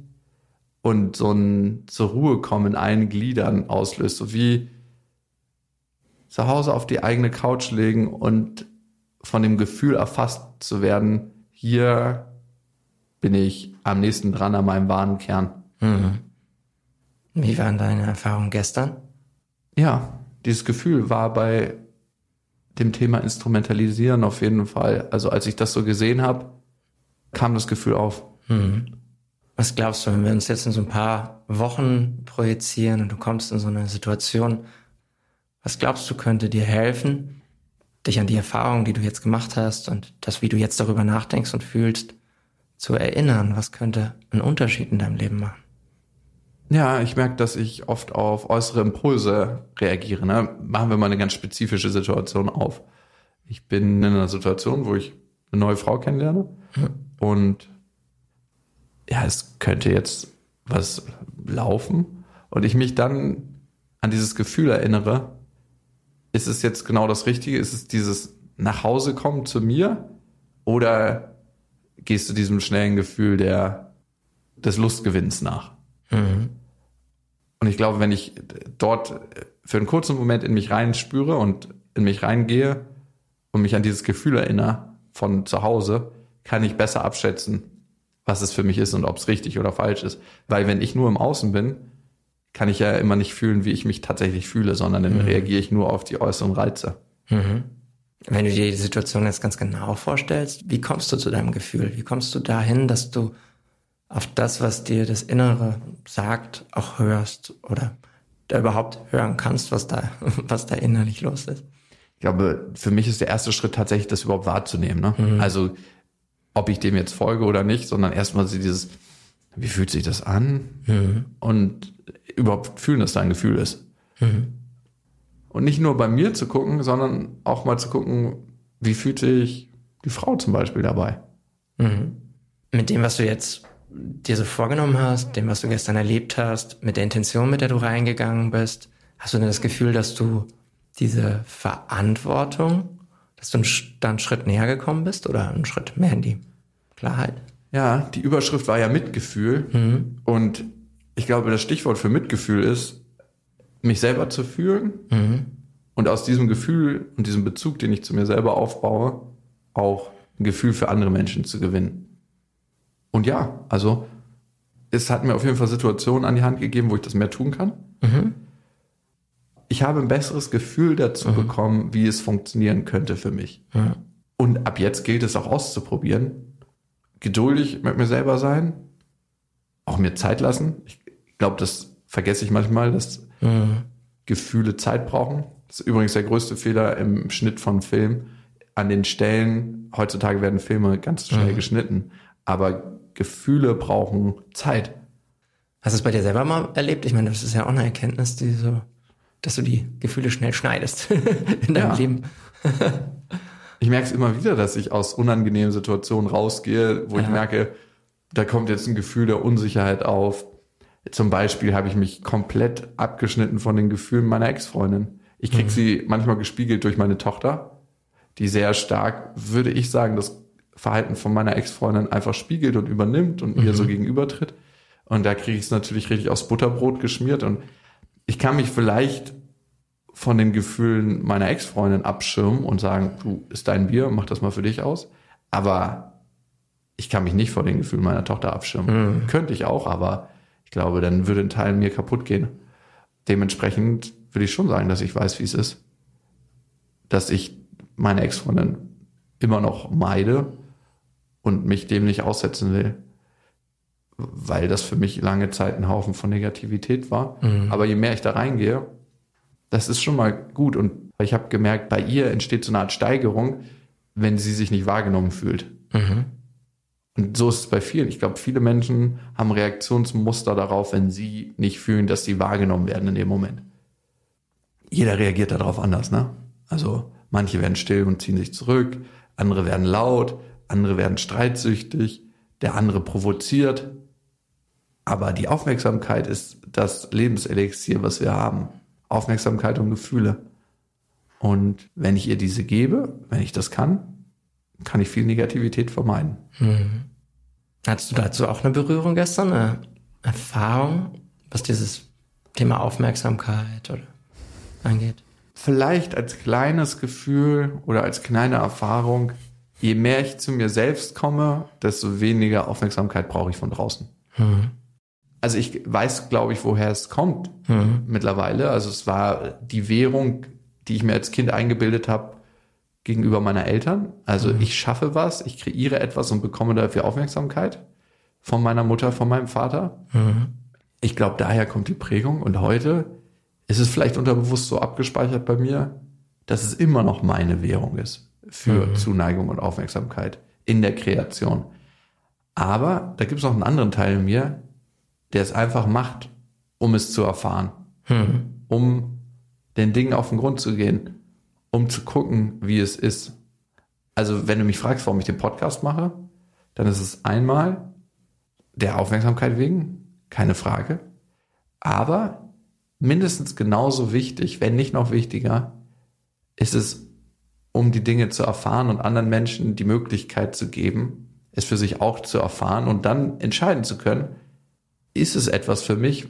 und so ein zur Ruhe kommen in allen Gliedern auslöst, so wie zu Hause auf die eigene Couch legen und von dem Gefühl erfasst zu werden, hier bin ich am nächsten dran an meinem wahren Kern. Wie waren deine Erfahrungen gestern? Ja, dieses Gefühl war bei dem Thema Instrumentalisieren auf jeden Fall. Also als ich das so gesehen habe, kam das Gefühl auf. Was glaubst du, wenn wir uns jetzt in so ein paar Wochen projizieren und du kommst in so eine Situation, was glaubst du könnte dir helfen, dich an die Erfahrungen, die du jetzt gemacht hast und das, wie du jetzt darüber nachdenkst und fühlst, zu erinnern? Was könnte einen Unterschied in deinem Leben machen? Ja, ich merke, dass ich oft auf äußere Impulse reagiere. Ne? Machen wir mal eine ganz spezifische Situation auf. Ich bin in einer Situation, wo ich eine neue Frau kennenlerne und ja, es könnte jetzt was laufen und ich mich dann an dieses Gefühl erinnere, ist es jetzt genau das Richtige? Ist es dieses nach Hause kommen zu mir oder gehst du diesem schnellen Gefühl der, des Lustgewinns nach? Und ich glaube, wenn ich dort für einen kurzen Moment in mich reinspüre und in mich reingehe und mich an dieses Gefühl erinnere von zu Hause, kann ich besser abschätzen, was es für mich ist und ob es richtig oder falsch ist. Weil wenn ich nur im Außen bin, kann ich ja immer nicht fühlen, wie ich mich tatsächlich fühle, sondern dann reagiere ich nur auf die äußeren Reize. Wenn du dir die Situation jetzt ganz genau vorstellst, wie kommst du zu deinem Gefühl? Wie kommst du dahin, dass du auf das, was dir das Innere sagt, auch hörst oder da überhaupt hören kannst, was da, was da innerlich los ist? Ich glaube, für mich ist der erste Schritt tatsächlich, das überhaupt wahrzunehmen. Ne? Also, ob ich dem jetzt folge oder nicht, sondern erstmal dieses, wie fühlt sich das an? Und überhaupt fühlen, dass da ein Gefühl ist. Und nicht nur bei mir zu gucken, sondern auch mal zu gucken, wie fühlt sich die Frau zum Beispiel dabei? Mit dem, was du jetzt dir so vorgenommen hast, dem, was du gestern erlebt hast, mit der Intention, mit der du reingegangen bist, hast du denn das Gefühl, dass du diese Verantwortung, dass du da einen Schritt näher gekommen bist oder einen Schritt mehr in die Klarheit? Ja, die Überschrift war ja Mitgefühl. Und ich glaube, das Stichwort für Mitgefühl ist, mich selber zu fühlen und aus diesem Gefühl und diesem Bezug, den ich zu mir selber aufbaue, auch ein Gefühl für andere Menschen zu gewinnen. Und ja, also es hat mir auf jeden Fall Situationen an die Hand gegeben, wo ich das mehr tun kann. Ich habe ein besseres Gefühl dazu bekommen, wie es funktionieren könnte für mich. Und ab jetzt gilt es auch auszuprobieren. Geduldig mit mir selber sein, auch mir Zeit lassen. Ich glaube, das vergesse ich manchmal, dass Gefühle Zeit brauchen. Das ist übrigens der größte Fehler im Schnitt von Film. An den Stellen, heutzutage werden Filme ganz schnell geschnitten, aber Gefühle brauchen Zeit. Hast du es bei dir selber mal erlebt? Ich meine, das ist ja auch eine Erkenntnis, die so, dass du die Gefühle schnell schneidest in deinem Ja. Leben. Ich merke es immer wieder, dass ich aus unangenehmen Situationen rausgehe, wo ich merke, da kommt jetzt ein Gefühl der Unsicherheit auf. Zum Beispiel habe ich mich komplett abgeschnitten von den Gefühlen meiner Ex-Freundin. Ich krieg sie manchmal gespiegelt durch meine Tochter, die sehr stark, würde ich sagen, das Verhalten von meiner Ex-Freundin einfach spiegelt und übernimmt und ihr so gegenübertritt. Und da kriege ich es natürlich richtig aus Butterbrot geschmiert. Und ich kann mich vielleicht von den Gefühlen meiner Ex-Freundin abschirmen und sagen, du, ist dein Bier, mach das mal für dich aus. Aber ich kann mich nicht vor den Gefühlen meiner Tochter abschirmen. Könnte ich auch, aber ich glaube, dann würde ein Teil mir kaputt gehen. Dementsprechend würde ich schon sagen, dass ich weiß, wie es ist. Dass ich meine Ex-Freundin immer noch meide und mich dem nicht aussetzen will. Weil das für mich lange Zeit ein Haufen von Negativität war. Aber je mehr ich da reingehe, das ist schon mal gut. Und ich habe gemerkt, bei ihr entsteht so eine Art Steigerung, wenn sie sich nicht wahrgenommen fühlt. Und so ist es bei vielen. Ich glaube, viele Menschen haben Reaktionsmuster darauf, wenn sie nicht fühlen, dass sie wahrgenommen werden in dem Moment. Jeder reagiert darauf anders, ne? Also manche werden still und ziehen sich zurück, andere werden laut, andere werden streitsüchtig, der andere provoziert. Aber die Aufmerksamkeit ist das Lebenselixier, was wir haben. Aufmerksamkeit und Gefühle. Und wenn ich ihr diese gebe, wenn ich das kann, kann ich viel Negativität vermeiden. Hattest du dazu auch eine Berührung gestern, eine Erfahrung, was dieses Thema Aufmerksamkeit oder angeht? Vielleicht als kleines Gefühl oder als kleine Erfahrung, je mehr ich zu mir selbst komme, desto weniger Aufmerksamkeit brauche ich von draußen. Also ich weiß, glaube ich, woher es kommt mittlerweile. Also es war die Währung, die ich mir als Kind eingebildet habe gegenüber meiner Eltern. Also ich schaffe was, ich kreiere etwas und bekomme dafür Aufmerksamkeit von meiner Mutter, von meinem Vater. Ich glaube, daher kommt die Prägung. Und heute ist es vielleicht unterbewusst so abgespeichert bei mir, dass es immer noch meine Währung ist für Zuneigung und Aufmerksamkeit in der Kreation. Aber da gibt es noch einen anderen Teil in mir, der es einfach macht, um es zu erfahren, um den Dingen auf den Grund zu gehen, um zu gucken, wie es ist. Also wenn du mich fragst, warum ich den Podcast mache, dann ist es einmal der Aufmerksamkeit wegen, keine Frage. Aber mindestens genauso wichtig, wenn nicht noch wichtiger, ist es, um die Dinge zu erfahren und anderen Menschen die Möglichkeit zu geben, es für sich auch zu erfahren und dann entscheiden zu können, ist es etwas für mich,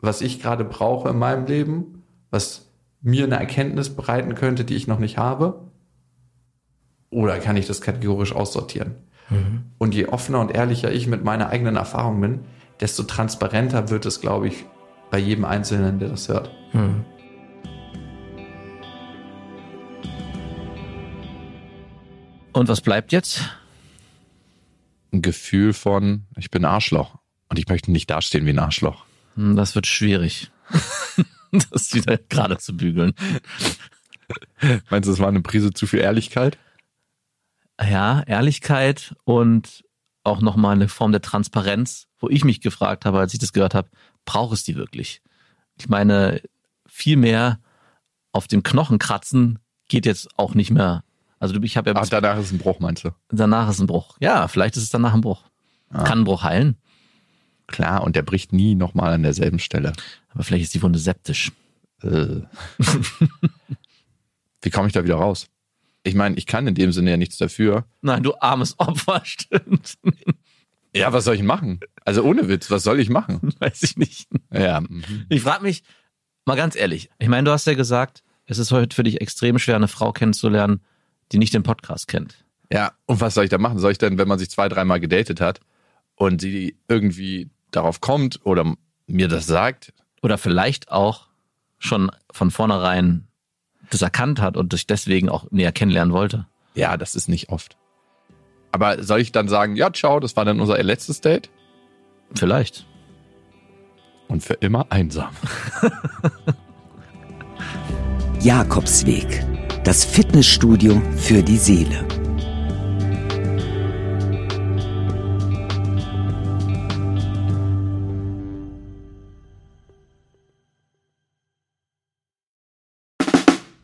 was ich gerade brauche in meinem Leben, was mir eine Erkenntnis bereiten könnte, die ich noch nicht habe? Oder kann ich das kategorisch aussortieren? Und je offener und ehrlicher ich mit meiner eigenen Erfahrung bin, desto transparenter wird es, glaube ich, bei jedem Einzelnen, der das hört. Und was bleibt jetzt? Ein Gefühl von, ich bin Arschloch. Und ich möchte nicht dastehen wie ein Arschloch. Hm, Das wird schwierig. das wieder gerade zu bügeln. Meinst du, das war eine Prise zu viel Ehrlichkeit? Ja, Ehrlichkeit und auch nochmal eine Form der Transparenz, wo ich mich gefragt habe, als ich das gehört habe, braucht es die wirklich? Ich meine, viel mehr auf dem Knochen kratzen geht jetzt auch nicht mehr. Also ich habe ja Ach, danach ist ein Bruch, meinst du? danach ist ein Bruch. Ja, vielleicht ist es danach ein Bruch. Kann ein Bruch heilen, Klar, und der bricht nie nochmal an derselben Stelle. aber vielleicht ist die Wunde septisch. Äh. Wie komme ich da wieder raus? Ich meine, ich kann in dem Sinne ja nichts dafür. Nein, du armes Opfer, stimmt. Ja, was soll ich machen? Also ohne Witz, was soll ich machen? Weiß ich nicht. Ja, mhm. Ich frage mich, mal ganz ehrlich, ich meine, du hast ja gesagt, es ist heute für dich extrem schwer, eine Frau kennenzulernen, die nicht den Podcast kennt. ja. Und was soll ich da machen? Soll ich denn, wenn man sich zwei, dreimal gedatet hat und sie irgendwie darauf kommt oder mir das sagt? Oder vielleicht auch schon von vornherein das erkannt hat und dich deswegen auch näher kennenlernen wollte. Ja, das ist nicht oft. Aber soll ich dann sagen, ja, ciao, das war dann unser letztes Date? Vielleicht. Und für immer einsam. Jakobsweg. Das Fitnessstudio für die Seele.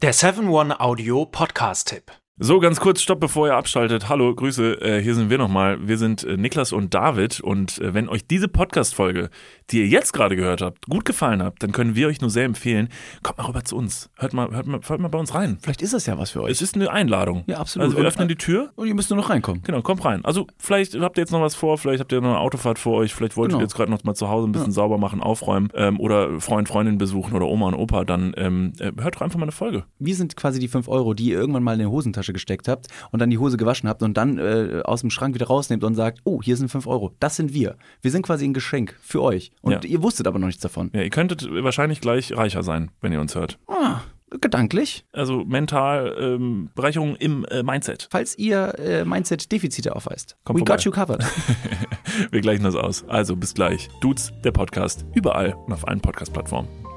Der 7-One-Audio-Podcast-Tipp. So, ganz kurz, stopp, bevor ihr abschaltet. Hallo, Grüße, äh, hier sind wir nochmal. Wir sind äh, Niklas und David und äh, wenn euch diese Podcast-Folge, die ihr jetzt gerade gehört habt, gut gefallen hat, dann können wir euch nur sehr empfehlen, kommt mal rüber zu uns. Hört mal, hört mal, hört mal bei uns rein. Vielleicht ist das ja was für euch. Es ist eine Einladung. Ja, absolut. Also wir Und- öffnen die Tür. Und ihr müsst nur noch reinkommen. Genau, kommt rein. Also vielleicht habt ihr jetzt noch was vor, vielleicht habt ihr noch eine Autofahrt vor euch, vielleicht wollt Genau. ihr jetzt gerade noch mal zu Hause ein bisschen sauber machen, aufräumen ähm, oder Freund, Freundin besuchen oder Oma und Opa, dann ähm, äh, hört doch einfach mal eine Folge. Wir sind quasi die 5 Euro, die ihr irgendwann mal in die Hosentasche gesteckt habt und dann die Hose gewaschen habt und dann äh, aus dem Schrank wieder rausnehmt und sagt, oh, hier sind 5 Euro. Das sind wir. Wir sind quasi ein Geschenk für euch. Und Ja. ihr wusstet aber noch nichts davon. Ja, ihr könntet wahrscheinlich gleich reicher sein, wenn ihr uns hört. Ah, Gedanklich. Also mental, ähm, Bereicherung im äh, Mindset. Falls ihr äh, Mindset-Defizite aufweist. Kommt We vorbei. got you covered. Wir gleichen das aus. Also bis gleich. Dudes, der Podcast. Überall und auf allen Podcast-Plattformen.